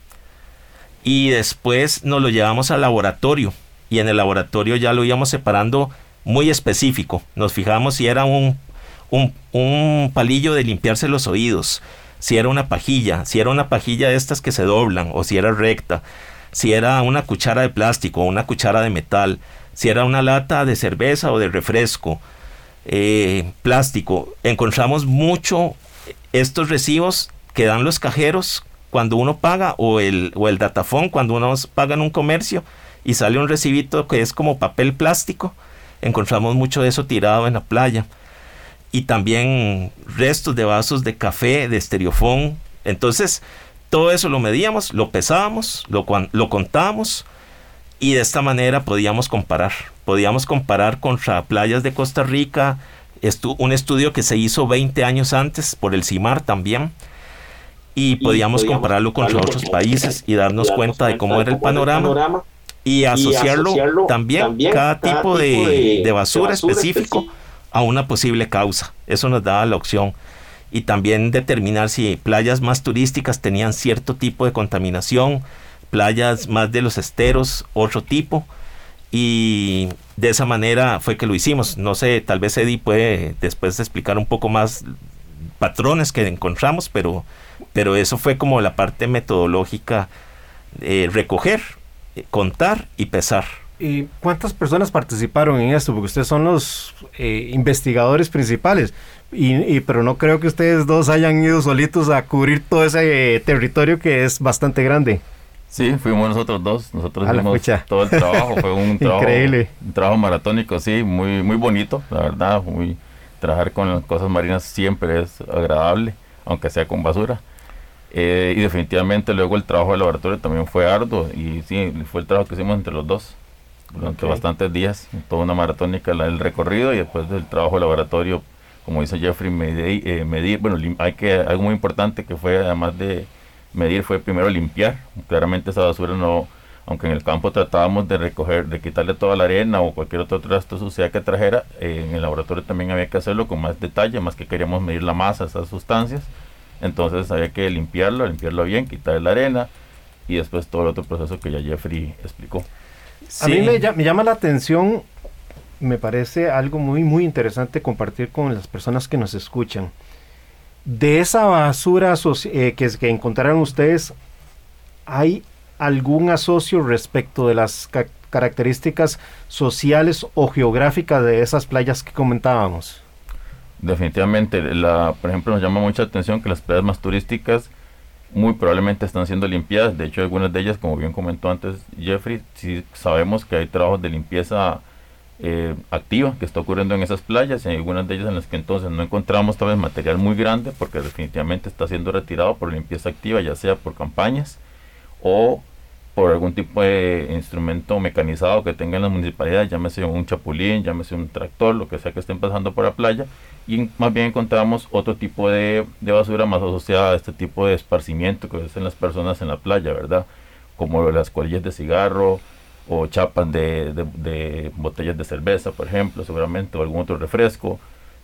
Y después nos lo llevamos al laboratorio. Y en el laboratorio ya lo íbamos separando muy específico. Nos fijamos si era un un, palillo de limpiarse los oídos, si era una pajilla, si era una pajilla de estas que se doblan o si era recta, si era una cuchara de plástico o una cuchara de metal, si era una lata de cerveza o de refresco, eh, plástico. Encontramos mucho estos recibos que dan los cajeros cuando uno paga o el, o el datafón cuando uno paga en un comercio y sale un recibito que es como papel plástico. Encontramos mucho de eso tirado en la playa y también restos de vasos de café, de estereofón. Entonces, todo eso lo medíamos, lo pesábamos, lo, lo contábamos y de esta manera podíamos comparar. Podíamos comparar contra playas de Costa Rica, un estudio que se hizo 20 años antes por el CIMAR también. Y, podíamos, compararlo contra otros países y darnos cuenta de cómo era el panorama, y, asociarlo también, cada tipo de, basura específico a una posible causa. Eso nos daba la opción. Y también determinar si playas más turísticas tenían cierto tipo de contaminación, playas más de los esteros, otro tipo. Y de esa manera fue que lo hicimos. No sé, tal vez Eddie puede después explicar un poco más patrones que encontramos, pero, pero eso fue como la parte metodológica, de recoger, contar y pesar. ¿Y cuántas personas participaron en esto? Porque ustedes son los eh, investigadores principales. Y, pero no creo que ustedes dos hayan ido solitos a cubrir todo ese eh, territorio que es bastante grande. Sí, fuimos nosotros dos. Nosotros hicimos todo el trabajo. Fue un trabajo, Increíble. un trabajo maratónico, sí, muy, muy bonito, la verdad. Muy, trabajar con las cosas marinas siempre es agradable, aunque sea con basura. Eh, y definitivamente luego el trabajo de laboratorio también fue arduo y sí, fue el trabajo que hicimos entre los dos durante bastantes días, toda una maratónica el recorrido y después del trabajo de laboratorio, como dice Jeffrey, medir, eh, medir bueno, hay que algo muy importante que fue además de medir fue primero limpiar, claramente esa basura no, aunque en el campo tratábamos de recoger, de quitarle toda la arena o cualquier otro trasto sucia que trajera, eh, en el laboratorio también había que hacerlo con más detalle, más que queríamos medir la masa de esas sustancias, entonces había que limpiarlo, limpiarlo bien, quitarle la arena y después todo el otro proceso que ya Jeffrey explicó. A mí me, llama la atención, me parece algo muy, muy interesante compartir con las personas que nos escuchan. De esa basura eh, que, que encontraron ustedes, ¿hay algún asocio respecto de las características sociales o geográficas de esas playas que comentábamos? Definitivamente, la, por ejemplo, nos llama mucha atención que las playas más turísticas muy probablemente están siendo limpiadas. De hecho, algunas de ellas, como bien comentó antes Jeffrey, sí sabemos que hay trabajos de limpieza eh, activa que está ocurriendo en esas playas en algunas de ellas en las que entonces no encontramos tal vez material muy grande porque definitivamente está siendo retirado por limpieza activa, ya sea por campañas o por algún tipo de instrumento mecanizado que tengan las municipalidades, llámese un chapulín, llámese un tractor, lo que sea que estén pasando por la playa, y más bien encontramos otro tipo de, basura más asociada a este tipo de esparcimiento que hacen las personas en la playa, ¿verdad? Como las colillas de cigarro o chapas de, de botellas de cerveza, por ejemplo, seguramente, o algún otro refresco,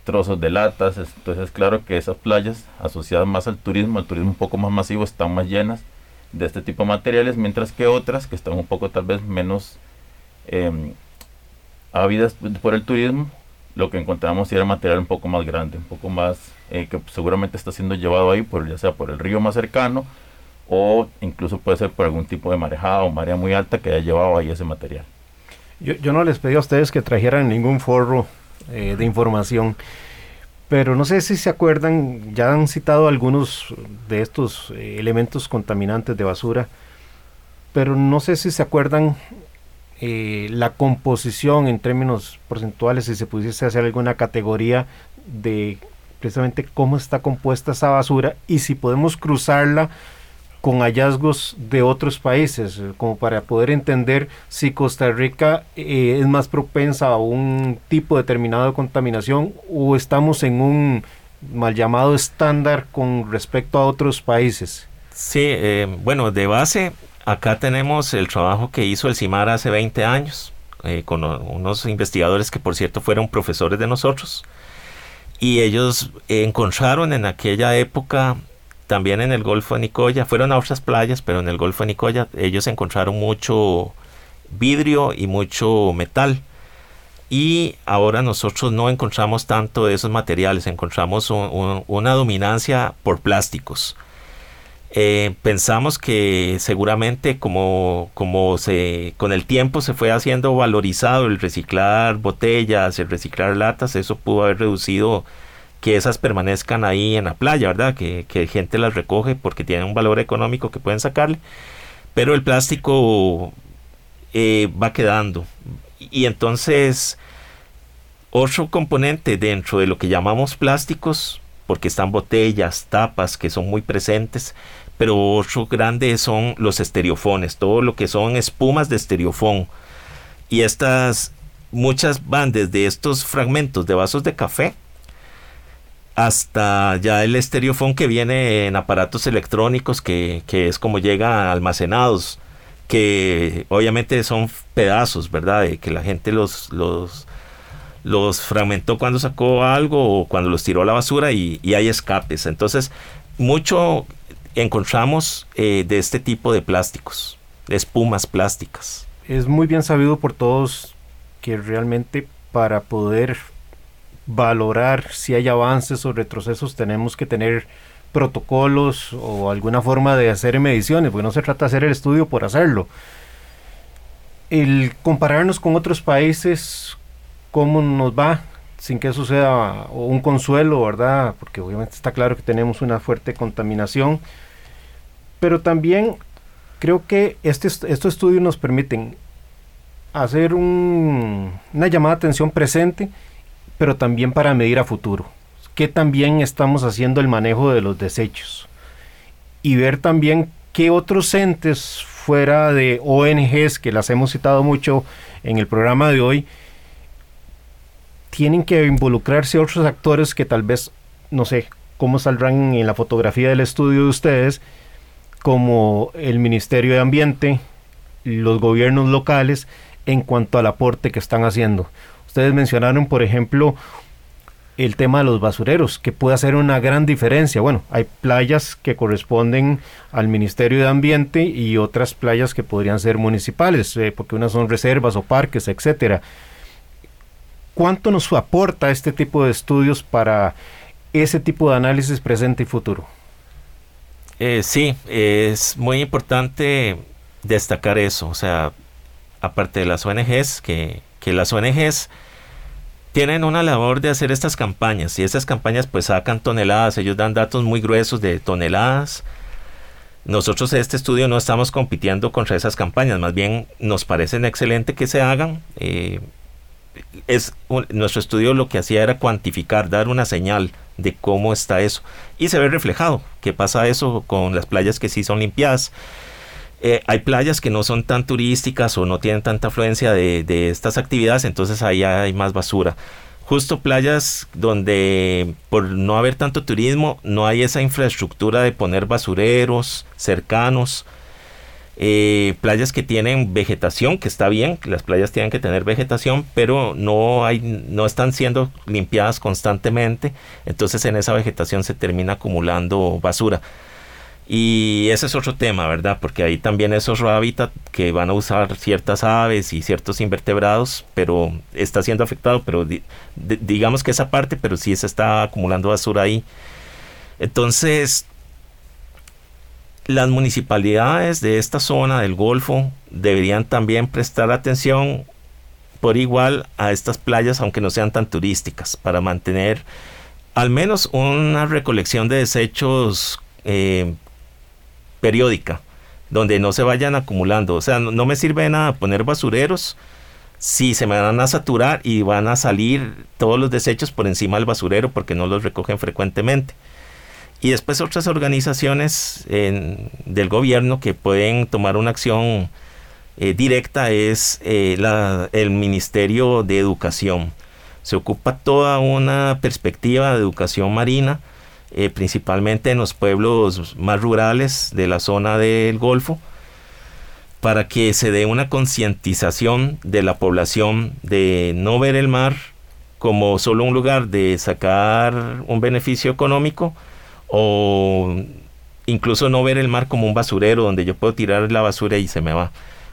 trozos de latas, entonces claro que esas playas asociadas más al turismo, al turismo un poco más masivo, están más llenas de este tipo de materiales, mientras que otras que están un poco tal vez menos eh, ávidas por el turismo, lo que encontramos era material un poco más grande, un poco más eh, que seguramente está siendo llevado ahí por ya sea por el río más cercano o incluso puede ser por algún tipo de marejada o marea muy alta que haya llevado ahí ese material. Yo, yo no les pedí a ustedes que trajeran ningún forro eh, de información. Pero no sé si se acuerdan, ya han citado algunos de estos eh, elementos contaminantes de basura, pero no sé si se acuerdan eh, la composición en términos porcentuales, si se pudiese hacer alguna categoría de precisamente cómo está compuesta esa basura y si podemos cruzarla con hallazgos de otros países, eh, como para poder entender si Costa Rica eh, es más propensa a un tipo determinado de contaminación o estamos en un mal llamado estándar con respecto a otros países. Sí, eh, bueno, de base, acá tenemos el trabajo que hizo el CIMAR hace 20 años, con unos investigadores que por cierto fueron profesores de nosotros, y ellos encontraron en aquella época también en el Golfo de Nicoya, fueron a otras playas, pero en el Golfo de Nicoya ellos encontraron mucho vidrio y mucho metal. Y ahora nosotros no encontramos tanto de esos materiales, encontramos una dominancia por plásticos. Eh, pensamos que seguramente como, como se, con el tiempo se fue haciendo valorizado el reciclar botellas, el reciclar latas, eso pudo haber reducido que esas permanezcan ahí en la playa, ¿verdad? Que, que gente las recoge porque tienen un valor económico que pueden sacarle, pero el plástico eh, va quedando. Y entonces, otro componente dentro de lo que llamamos plásticos, porque están botellas, tapas que son muy presentes, pero otro grande son los estereofones, todo lo que son espumas de estereofón. Y estas, muchas van desde estos fragmentos de vasos de café, hasta ya el estereofón que viene en aparatos electrónicos, que, es como llega almacenados, que obviamente son pedazos, ¿verdad? De que la gente los, los, los fragmentó cuando sacó algo o cuando los tiró a la basura y, hay escapes. Entonces, mucho encontramos eh, de este tipo de plásticos, de espumas plásticas. Es muy bien sabido por todos que realmente para poder valorar si hay avances o retrocesos, tenemos que tener protocolos o alguna forma de hacer mediciones, porque no se trata de hacer el estudio por hacerlo. El compararnos con otros países, cómo nos va, sin que eso sea un consuelo, ¿verdad? Porque obviamente está claro que tenemos una fuerte contaminación, pero también creo que este, estos estudios nos permiten hacer una llamada de atención presente pero también para medir a futuro. ¿Qué también estamos haciendo el manejo de los desechos? Y ver también qué otros entes fuera de ONGs, que las hemos citado mucho en el programa de hoy, tienen que involucrarse otros actores que tal vez, no sé, cómo saldrán en la fotografía del estudio de ustedes, como el Ministerio de Ambiente, los gobiernos locales, en cuanto al aporte que están haciendo. Ustedes mencionaron, por ejemplo, el tema de los basureros, que puede hacer una gran diferencia. Bueno, hay playas que corresponden al Ministerio de Ambiente y otras playas que podrían ser municipales, eh, porque unas son reservas o parques, etcétera. ¿Cuánto nos aporta este tipo de estudios para ese tipo de análisis presente y futuro? Eh, sí, es muy importante destacar eso. O sea, aparte de las ONGs que las ONGs tienen una labor de hacer estas campañas y esas campañas pues sacan toneladas, ellos dan datos muy gruesos de toneladas. Nosotros en este estudio no estamos compitiendo contra esas campañas, más bien nos parecen excelente que se hagan. Eh, es nuestro estudio lo que hacía era cuantificar, dar una señal de cómo está eso. Y se ve reflejado que pasa eso con las playas que sí son limpiadas. Eh, hay playas que no son tan turísticas o no tienen tanta afluencia de, de estas actividades, entonces ahí hay más basura justo playas donde por no haber tanto turismo no hay esa infraestructura de poner basureros cercanos. Eh, playas que tienen vegetación, que está bien, las playas tienen que tener vegetación, pero no, hay, no están siendo limpiadas constantemente, entonces en esa vegetación se termina acumulando basura. Y ese es otro tema, ¿verdad? Porque ahí también es otro hábitat que van a usar ciertas aves y ciertos invertebrados, pero está siendo afectado, pero digamos que esa parte, pero sí se está acumulando basura ahí. Entonces, las municipalidades de esta zona del Golfo deberían también prestar atención por igual a estas playas, aunque no sean tan turísticas, para mantener al menos una recolección de desechos eh, periódica, donde no se vayan acumulando. O sea, no, me sirve nada poner basureros si se me van a saturar y van a salir todos los desechos por encima del basurero porque no los recogen frecuentemente. Y después otras organizaciones del gobierno que pueden tomar una acción eh, directa es eh, el Ministerio de Educación. Se ocupa toda una perspectiva de educación marina eh, principalmente en los pueblos más rurales de la zona del Golfo, para que se dé una concientización de la población de no ver el mar como solo un lugar de sacar un beneficio económico o incluso no ver el mar como un basurero donde yo puedo tirar la basura y se me va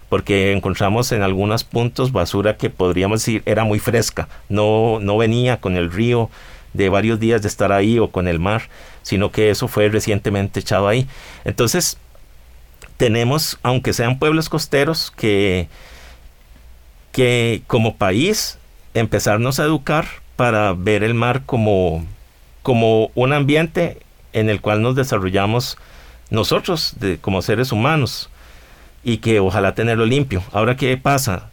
porque encontramos en algunos puntos basura que podríamos decir era muy fresca, no, no venía con el río, de varios días de estar ahí o con el mar, sino que eso fue recientemente echado ahí. Entonces, tenemos, aunque sean pueblos costeros, que, que como país empezarnos a educar para ver el mar como, como un ambiente en el cual nos desarrollamos nosotros como seres humanos y que ojalá tenerlo limpio. Ahora, ¿qué pasa?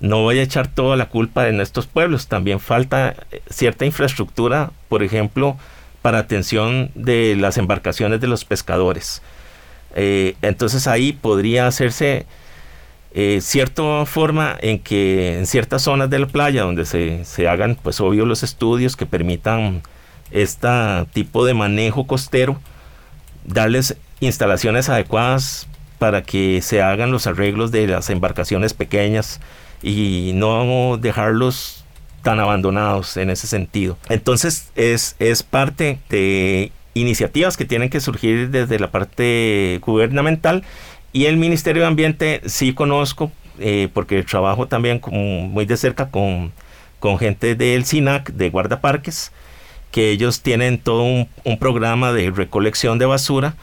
no voy a echar toda la culpa en estos pueblos. También falta eh, cierta infraestructura, por ejemplo, para atención de las embarcaciones de los pescadores. Eh, entonces ahí podría hacerse eh, cierta forma en que en ciertas zonas de la playa donde se, se hagan, pues obvio, los estudios que permitan este tipo de manejo costero, darles instalaciones adecuadas para que se hagan los arreglos de las embarcaciones pequeñas, y no dejarlos tan abandonados en ese sentido. Entonces es, es parte de iniciativas que tienen que surgir desde la parte gubernamental y el Ministerio de Ambiente sí conozco eh, porque trabajo también muy de cerca con, con gente del SINAC, de guardaparques, que ellos tienen todo un, programa de recolección de basura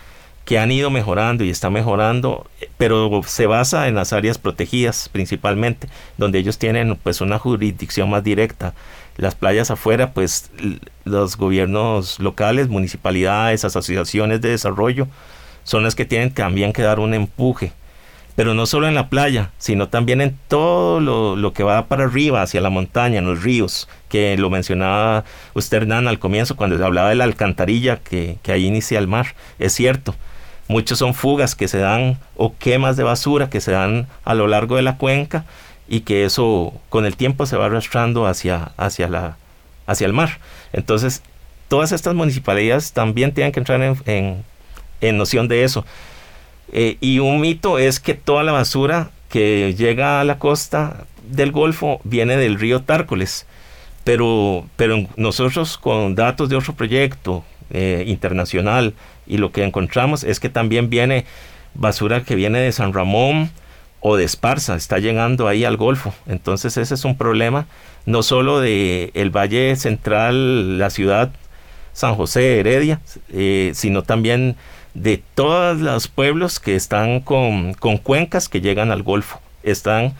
que han ido mejorando y está mejorando, pero se basa en las áreas protegidas principalmente, donde ellos tienen pues una jurisdicción más directa. Las playas afuera, pues los gobiernos locales, municipalidades, asociaciones de desarrollo, son las que tienen también que dar un empuje. Pero no solo en la playa, sino también en todo lo, que va para arriba, hacia la montaña, en los ríos, que lo mencionaba usted Hernán al comienzo, cuando hablaba de la alcantarilla que, que ahí inicia el mar. Es cierto, Muchos son fugas que se dan o quemas de basura que se dan a lo largo de la cuenca y que eso con el tiempo se va arrastrando hacia, hacia, la, hacia el mar. Entonces, todas estas municipalidades también tienen que entrar en, en, noción de eso. Eh, y un mito es que toda la basura que llega a la costa del Golfo viene del río Tárcoles. Pero, pero nosotros con datos de otro proyecto eh, internacional y lo que encontramos es que también viene basura que viene de San Ramón o de Esparza, está llegando ahí al Golfo. Entonces ese es un problema no solo de el Valle Central, la ciudad San José, Heredia, eh, sino también de todos los pueblos que están con, cuencas que llegan al Golfo. Están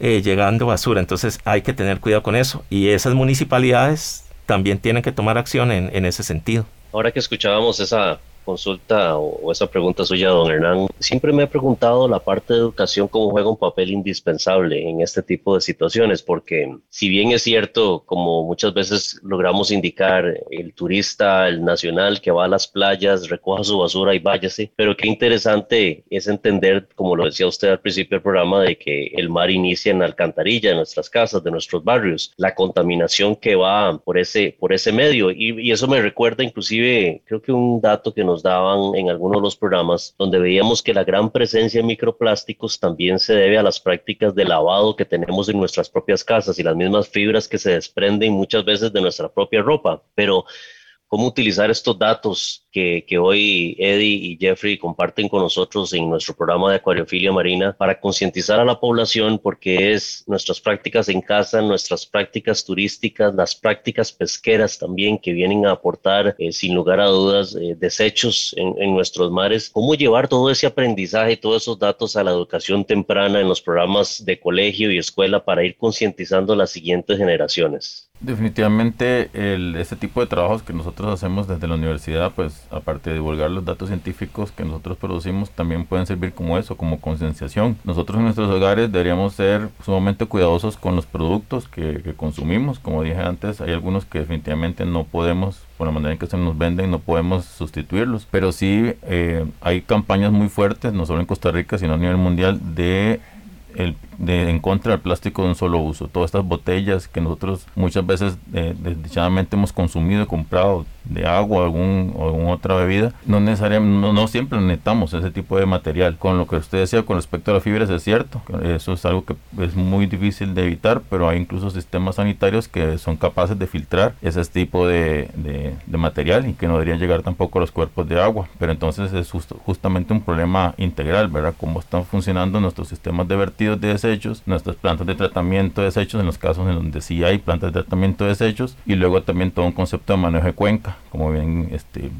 eh, llegando basura, entonces hay que tener cuidado con eso. Y esas municipalidades también tienen que tomar acción en, en ese sentido ahora que escuchábamos esa consulta o, esa pregunta suya, don Hernán. Siempre me he preguntado la parte de educación cómo juega un papel indispensable en este tipo de situaciones, porque si bien es cierto, como muchas veces logramos indicar, el turista, el nacional que va a las playas, recoja su basura y váyase, pero qué interesante es entender, como lo decía usted al principio del programa, de que el mar inicia en alcantarilla, de nuestras casas, de nuestros barrios, la contaminación que va por ese, por ese medio. Y, y eso me recuerda inclusive, creo que un dato que nos daban en algunos de los programas, donde veíamos que la gran presencia de microplásticos también se debe a las prácticas de lavado que tenemos en nuestras propias casas y las mismas fibras que se desprenden muchas veces de nuestra propia ropa. Pero cómo utilizar estos datos que, que, hoy Eddie y Jeffrey comparten con nosotros en nuestro programa de acuariofilia marina para concientizar a la población porque es nuestras prácticas en casa, nuestras prácticas turísticas, las prácticas pesqueras también que vienen a aportar eh, sin lugar a dudas eh, desechos en, en, nuestros mares, cómo llevar todo ese aprendizaje todos esos datos a la educación temprana en los programas de colegio y escuela para ir concientizando a las siguientes generaciones. Definitivamente el, este tipo de trabajos que nosotros hacemos desde la universidad, pues aparte de divulgar los datos científicos que nosotros producimos, también pueden servir como eso, como concienciación. Nosotros en nuestros hogares deberíamos ser sumamente cuidadosos con los productos que, consumimos. Como dije antes, hay algunos que definitivamente no podemos por la manera en que se nos venden no podemos sustituirlos. Pero sí eh, hay campañas muy fuertes, no solo en Costa Rica, sino a nivel mundial, de el, de, en contra del plástico de un solo uso. Todas estas botellas que nosotros muchas veces eh, desdichadamente hemos consumido y comprado de agua algún, o alguna otra bebida, no necesariamente, no, siempre necesitamos ese tipo de material. Con lo que usted decía con respecto a las fibras es cierto, eso es algo que es muy difícil de evitar, pero hay incluso sistemas sanitarios que son capaces de filtrar ese tipo de, de, material y que no deberían llegar tampoco a los cuerpos de agua. Pero entonces es justamente un problema integral, ¿verdad? Cómo están funcionando nuestros sistemas de vertidos de desechos, nuestras plantas de tratamiento de desechos en los casos en donde sí hay plantas de tratamiento de desechos y luego también todo un concepto de manejo de cuenca como bien este,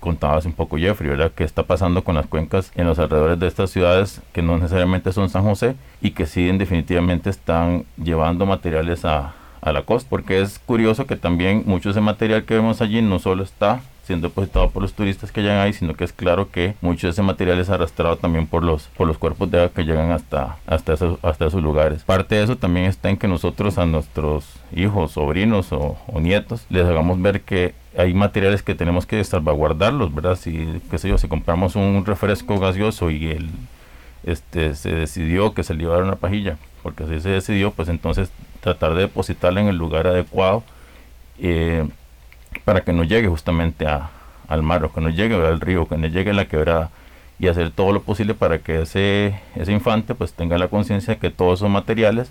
contaba hace un poco Jeffrey, ¿verdad? ¿Qué está pasando con las cuencas en los alrededores de estas ciudades que no necesariamente son San José y que sí definitivamente están llevando materiales a, a la costa? Porque es curioso que también mucho ese material que vemos allí no solo está siendo depositado por los turistas que llegan ahí, sino que es claro que mucho de ese material es arrastrado también por los, por los cuerpos de agua que llegan hasta, hasta, esos, hasta esos lugares. Parte de eso también está en que nosotros a nuestros hijos, sobrinos o, nietos les hagamos ver que hay materiales que tenemos que salvaguardarlos, ¿verdad? Si, qué sé yo, si compramos un refresco gaseoso y el, este, se decidió que se le iba a dar una pajilla, porque así se decidió, pues entonces tratar de depositarla en el lugar adecuado. Eh, para que no llegue justamente a, al mar o que no llegue al río, que no llegue a la quebrada y hacer todo lo posible para que ese, ese infante pues tenga la conciencia de que todos esos materiales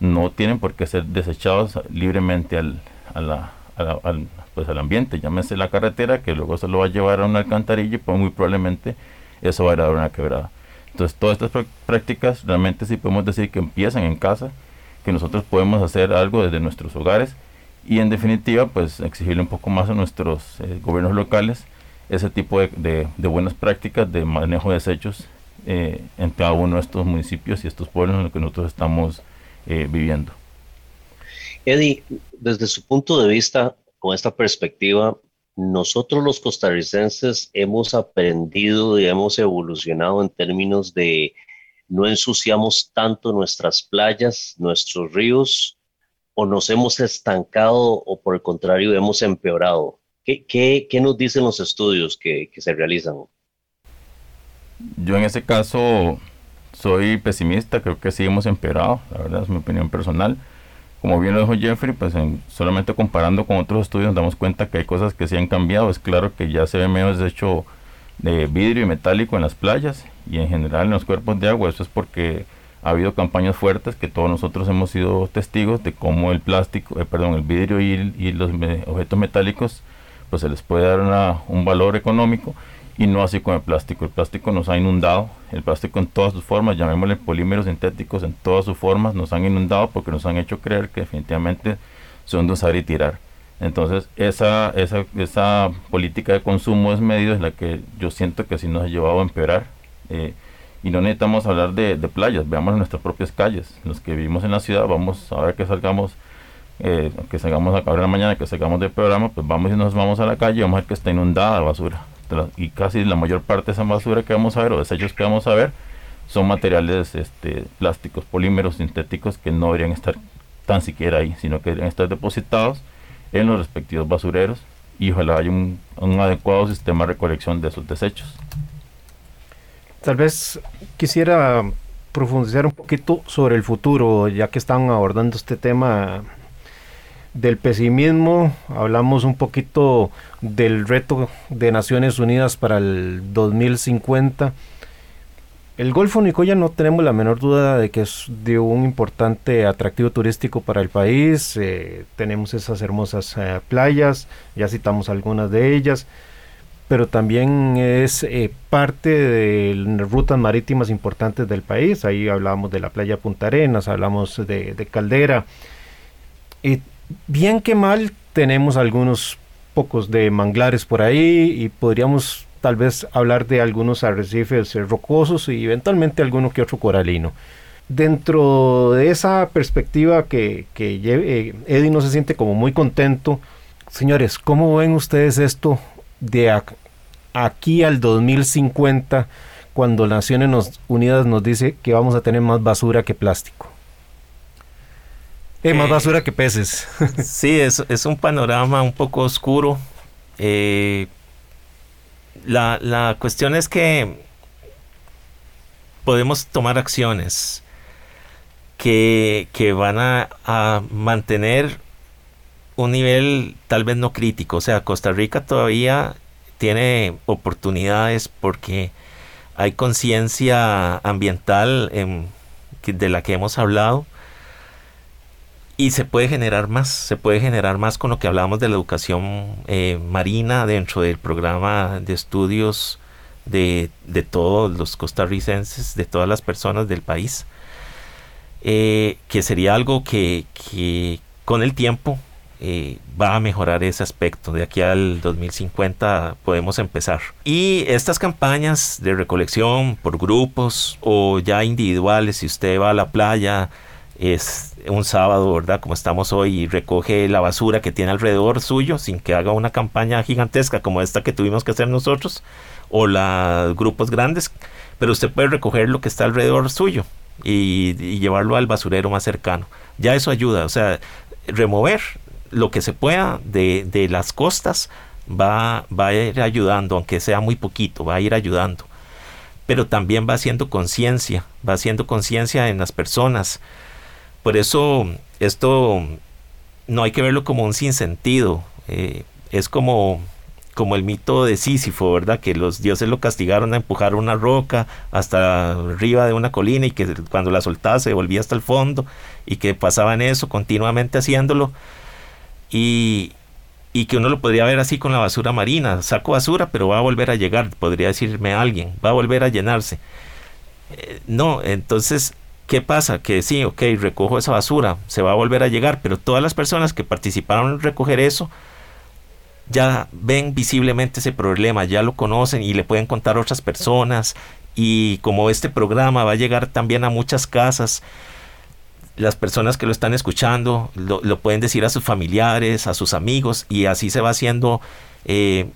no tienen por qué ser desechados libremente al, a al, pues al ambiente, llámese la carretera que luego se lo va a llevar a una alcantarilla y pues muy probablemente eso va a a dar una quebrada. Entonces todas estas prácticas realmente sí podemos decir que empiezan en casa, que nosotros podemos hacer algo desde nuestros hogares y en definitiva pues exigirle un poco más a nuestros eh, gobiernos locales ese tipo de, de, buenas prácticas de manejo de desechos eh, en cada uno de estos municipios y estos pueblos en los que nosotros estamos eh, viviendo. Eddie, desde su punto de vista, con esta perspectiva, nosotros los costarricenses hemos aprendido y hemos evolucionado en términos de no ensuciamos tanto nuestras playas, nuestros ríos, o nos hemos estancado o por el contrario hemos empeorado? ¿Qué, qué, qué nos dicen los estudios que, que, se realizan? Yo en ese caso soy pesimista, creo que sí hemos empeorado, la verdad es mi opinión personal. Como bien lo dijo Jeffrey, pues solamente comparando con otros estudios nos damos cuenta que hay cosas que sí han cambiado. Es claro que ya se ve menos hecho de vidrio y metálico en las playas y en general en los cuerpos de agua. Eso es porque ha habido campañas fuertes que todos nosotros hemos sido testigos de cómo el plástico, eh, perdón, el vidrio y, los objetos metálicos, pues se les puede dar un valor económico y no así con el plástico. El plástico nos ha inundado, el plástico en todas sus formas, llamémosle polímeros sintéticos en todas sus formas, nos han inundado porque nos han hecho creer que definitivamente son de usar y tirar. Entonces, esa, esa, esa política de consumo desmedido es la que yo siento que sí nos ha llevado a empeorar. Eh, y no necesitamos hablar de, playas, veamos nuestras propias calles. Los que vivimos en la ciudad, vamos a ver que salgamos, eh, que salgamos a en la mañana, que salgamos del programa, pues vamos y nos vamos a la calle, vamos a ver que está inundada de basura. y casi la mayor parte de esa basura que vamos a ver o desechos que vamos a ver son materiales este, plásticos, polímeros sintéticos que no deberían estar tan siquiera ahí, sino que deberían estar depositados en los respectivos basureros y ojalá haya un, un adecuado sistema de recolección de esos desechos. Tal vez quisiera profundizar un poquito sobre el futuro, ya que están abordando este tema del pesimismo, hablamos un poquito del reto de Naciones Unidas para el 2050. El Golfo Nicoya no tenemos la menor duda de que es de un importante atractivo turístico para el país. Eh, tenemos esas hermosas eh, playas, ya citamos algunas de ellas, pero también es eh, parte de rutas marítimas importantes del país. Ahí hablamos de la playa Punta Arenas, hablamos de, de Caldera. Y bien que mal tenemos algunos pocos de manglares por ahí y podríamos tal vez hablar de algunos arrecifes rocosos y eventualmente alguno que otro coralino. Dentro de esa perspectiva que, que eh, Eddie no se siente como muy contento, señores, ¿cómo ven ustedes esto de aquí al 2050 cuando Naciones Unidas nos dice que vamos a tener más basura que plástico? más basura que peces. sí, es, es, un panorama un poco oscuro. Eh, la, la, cuestión es que podemos tomar acciones que, que van a, a, mantener un nivel tal vez no crítico. O sea, Costa Rica todavía tiene oportunidades porque hay conciencia ambiental de la que hemos hablado y se puede generar más, se puede generar más con lo que hablábamos de la educación eh, marina dentro del programa de estudios de, todos los costarricenses, de todas las personas del país, eh, que sería algo que, con el tiempo eh, va a mejorar ese aspecto. De aquí al 2050 podemos empezar. Y estas campañas de recolección por grupos o ya individuales, si usted va a la playa, es un sábado, ¿verdad? Como estamos hoy, y recoge la basura que tiene alrededor suyo sin que haga una campaña gigantesca como esta que tuvimos que hacer nosotros o los grupos grandes, pero usted puede recoger lo que está alrededor suyo y, llevarlo al basurero más cercano. Ya eso ayuda, o sea, remover lo que se pueda de, de las costas va, va a ir ayudando, aunque sea muy poquito, va a ir ayudando. Pero también va haciendo conciencia, va haciendo conciencia en las personas por eso esto no hay que verlo como un sinsentido. Eh, es como, como el mito de Sísifo, ¿verdad? Que los dioses lo castigaron a empujar una roca hasta arriba de una colina y que cuando la soltaba se volvía hasta el fondo y que pasaban eso continuamente haciéndolo. Y, que uno lo podría ver así con la basura marina. Saco basura, pero va a volver a llegar, podría decirme alguien, va a volver a llenarse. Eh, no, entonces ¿Qué pasa? Que sí, ok, recojo esa basura, se va a volver a llegar, pero todas las personas que participaron en recoger eso ya ven visiblemente ese problema, ya lo conocen y le pueden contar otras personas y como este programa va a llegar también a muchas casas, las personas que lo están escuchando lo, pueden decir a sus familiares, a sus amigos y así se va haciendo eh,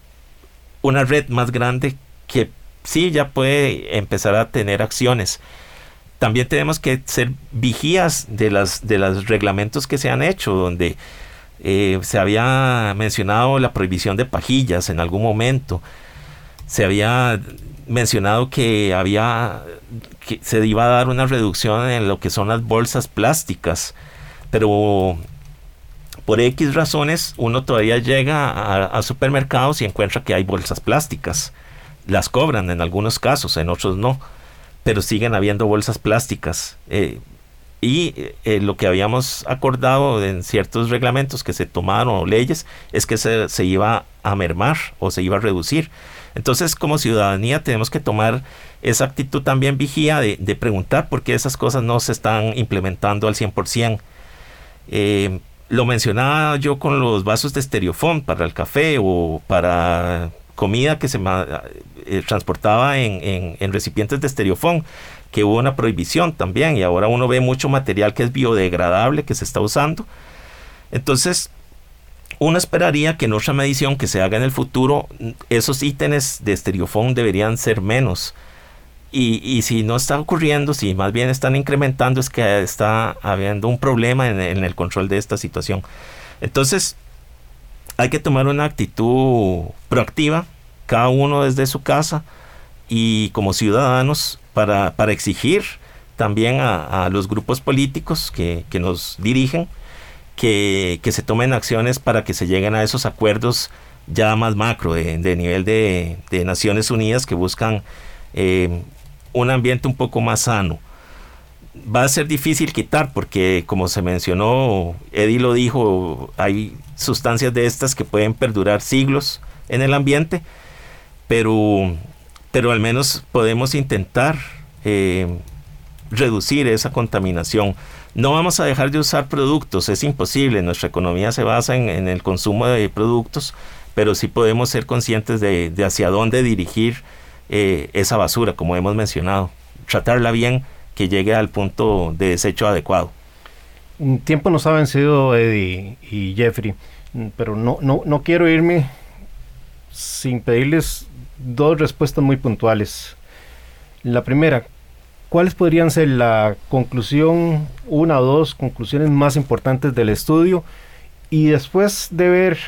una red más grande que sí ya puede empezar a tener acciones también tenemos que ser vigías de las de los reglamentos que se han hecho, donde eh, se había mencionado la prohibición de pajillas en algún momento. Se había mencionado que había que se iba a dar una reducción en lo que son las bolsas plásticas, pero por X razones uno todavía llega a, supermercados y encuentra que hay bolsas plásticas. Las cobran en algunos casos, en otros no pero siguen habiendo bolsas plásticas. Eh, y eh, lo que habíamos acordado en ciertos reglamentos que se tomaron o leyes es que se, se, iba a mermar o se iba a reducir. Entonces, como ciudadanía, tenemos que tomar esa actitud también vigía de, preguntar por qué esas cosas no se están implementando al 100%. Eh, lo mencionaba yo con los vasos de estereofón para el café o para comida que se eh, transportaba en, recipientes de estereofón, que hubo una prohibición también y ahora uno ve mucho material que es biodegradable que se está usando. Entonces, uno esperaría que en otra medición que se haga en el futuro, esos ítems de estereofón deberían ser menos. Y, si no está ocurriendo, si más bien están incrementando, es que está habiendo un problema en, el control de esta situación. Entonces, hay que tomar una actitud proactiva, cada uno desde su casa y como ciudadanos para, para exigir también a, los grupos políticos que, que nos dirigen que, que, se tomen acciones para que se lleguen a esos acuerdos ya más macro, de, nivel de, de, Naciones Unidas que buscan eh, un ambiente un poco más sano. Va a ser difícil quitar porque, como se mencionó, Eddie lo dijo, hay sustancias de estas que pueden perdurar siglos en el ambiente, pero, pero al menos podemos intentar eh, reducir esa contaminación. No vamos a dejar de usar productos, es imposible, nuestra economía se basa en, el consumo de productos, pero sí podemos ser conscientes de, hacia dónde dirigir eh, esa basura, como hemos mencionado, tratarla bien, que llegue al punto de desecho adecuado. Tiempo nos ha vencido Eddie y Jeffrey, pero no, no, no quiero irme sin pedirles dos respuestas muy puntuales. La primera, ¿cuáles podrían ser la conclusión, una o dos conclusiones más importantes del estudio? Y después de ver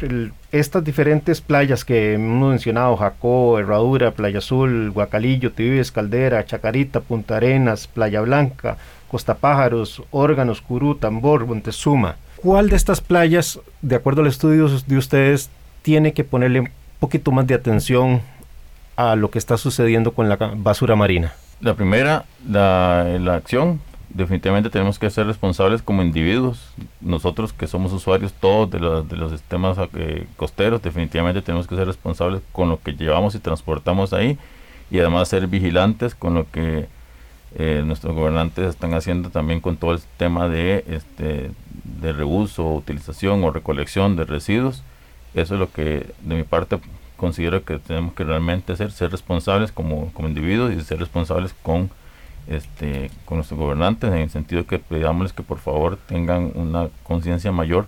estas diferentes playas que hemos mencionado, Jacó, Herradura, Playa Azul, Guacalillo, Tibes, Caldera, Chacarita, Punta Arenas, Playa Blanca, Costa Pájaros, Órganos, Curú, Tambor, Montezuma. ¿Cuál de estas playas, de acuerdo al estudio de ustedes, tiene que ponerle un poquito más de atención a lo que está sucediendo con la basura marina? La primera, la, la acción definitivamente tenemos que ser responsables como individuos. Nosotros que somos usuarios todos de, los, de los sistemas eh, costeros, definitivamente tenemos que ser responsables con lo que llevamos y transportamos ahí y además ser vigilantes con lo que eh, nuestros gobernantes están haciendo también con todo el tema de, este, de reuso, utilización o recolección de residuos. Eso es lo que de mi parte considero que tenemos que realmente ser, ser responsables como, como individuos y ser responsables con este, con nuestros gobernantes en el sentido que pidámosles que por favor tengan una conciencia mayor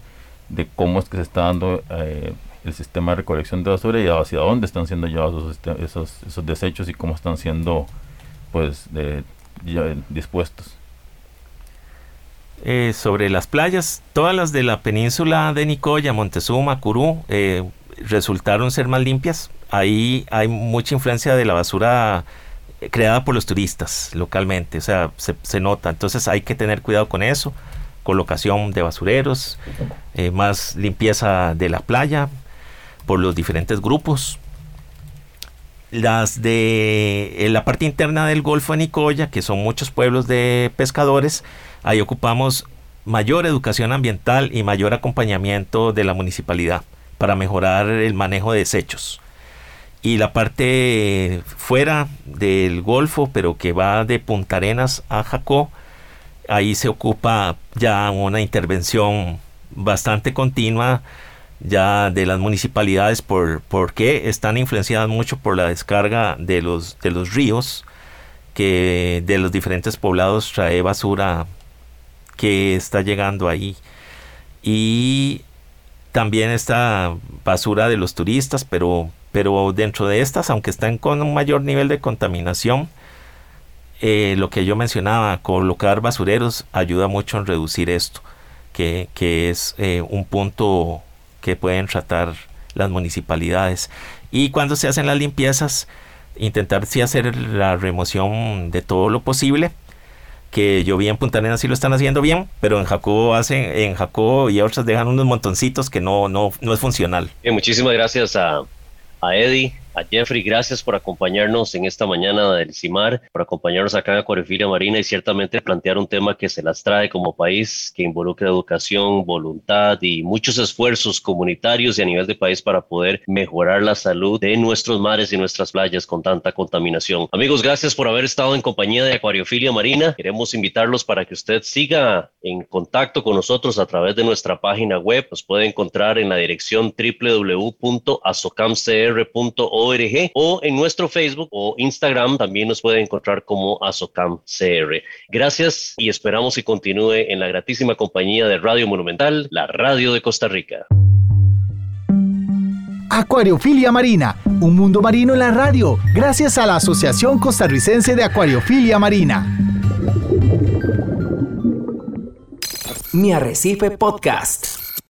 de cómo es que se está dando eh, el sistema de recolección de basura y hacia dónde están siendo llevados esos, esos, desechos y cómo están siendo pues dispuestos. Eh, sobre las playas, todas las de la península de Nicoya, Montezuma, Curú, eh, resultaron ser más limpias. Ahí hay mucha influencia de la basura creada por los turistas localmente, o sea, se, nota. Entonces hay que tener cuidado con eso. Colocación de basureros, eh, más limpieza de la playa por los diferentes grupos. Las de la parte interna del Golfo de Nicoya, que son muchos pueblos de pescadores, ahí ocupamos mayor educación ambiental y mayor acompañamiento de la municipalidad para mejorar el manejo de desechos. Y la parte fuera del Golfo, pero que va de Punta Arenas a Jacó, ahí se ocupa ya una intervención bastante continua ya de las municipalidades por porque están influenciadas mucho por la descarga de los de los ríos que de los diferentes poblados trae basura que está llegando ahí. Y también está basura de los turistas pero pero dentro de estas, aunque están con un mayor nivel de contaminación, eh, lo que yo mencionaba, colocar basureros ayuda mucho en reducir esto, que, es eh, un punto que pueden tratar las municipalidades. Y cuando se hacen las limpiezas, intentar sí hacer la remoción de todo lo posible, que yo vi en Punta Arenas sí lo están haciendo bien, pero en Jacobo hacen, en Jacobo y otras dejan unos montoncitos que no, no, no es funcional. muchísimas gracias a a Eddie, Jeffrey, gracias por acompañarnos en esta mañana del CIMAR, por acompañarnos acá en Acuariofilia Marina y ciertamente plantear un tema que se las trae como país, que involucra educación, voluntad y muchos esfuerzos comunitarios y a nivel de país para poder mejorar la salud de nuestros mares y nuestras playas con tanta contaminación. Amigos, gracias por haber estado en compañía de Acuariofilia Marina. Queremos invitarlos para que usted siga en contacto con nosotros a través de nuestra página web. Nos puede encontrar en la dirección www.asocamcr.org o en nuestro Facebook o Instagram también nos puede encontrar como Azocam CR. Gracias y esperamos que continúe en la gratísima compañía de Radio Monumental, la radio de Costa Rica. Acuariofilia Marina, un mundo marino en la radio, gracias a la Asociación Costarricense de Acuariofilia Marina. Mi Arrecife Podcast.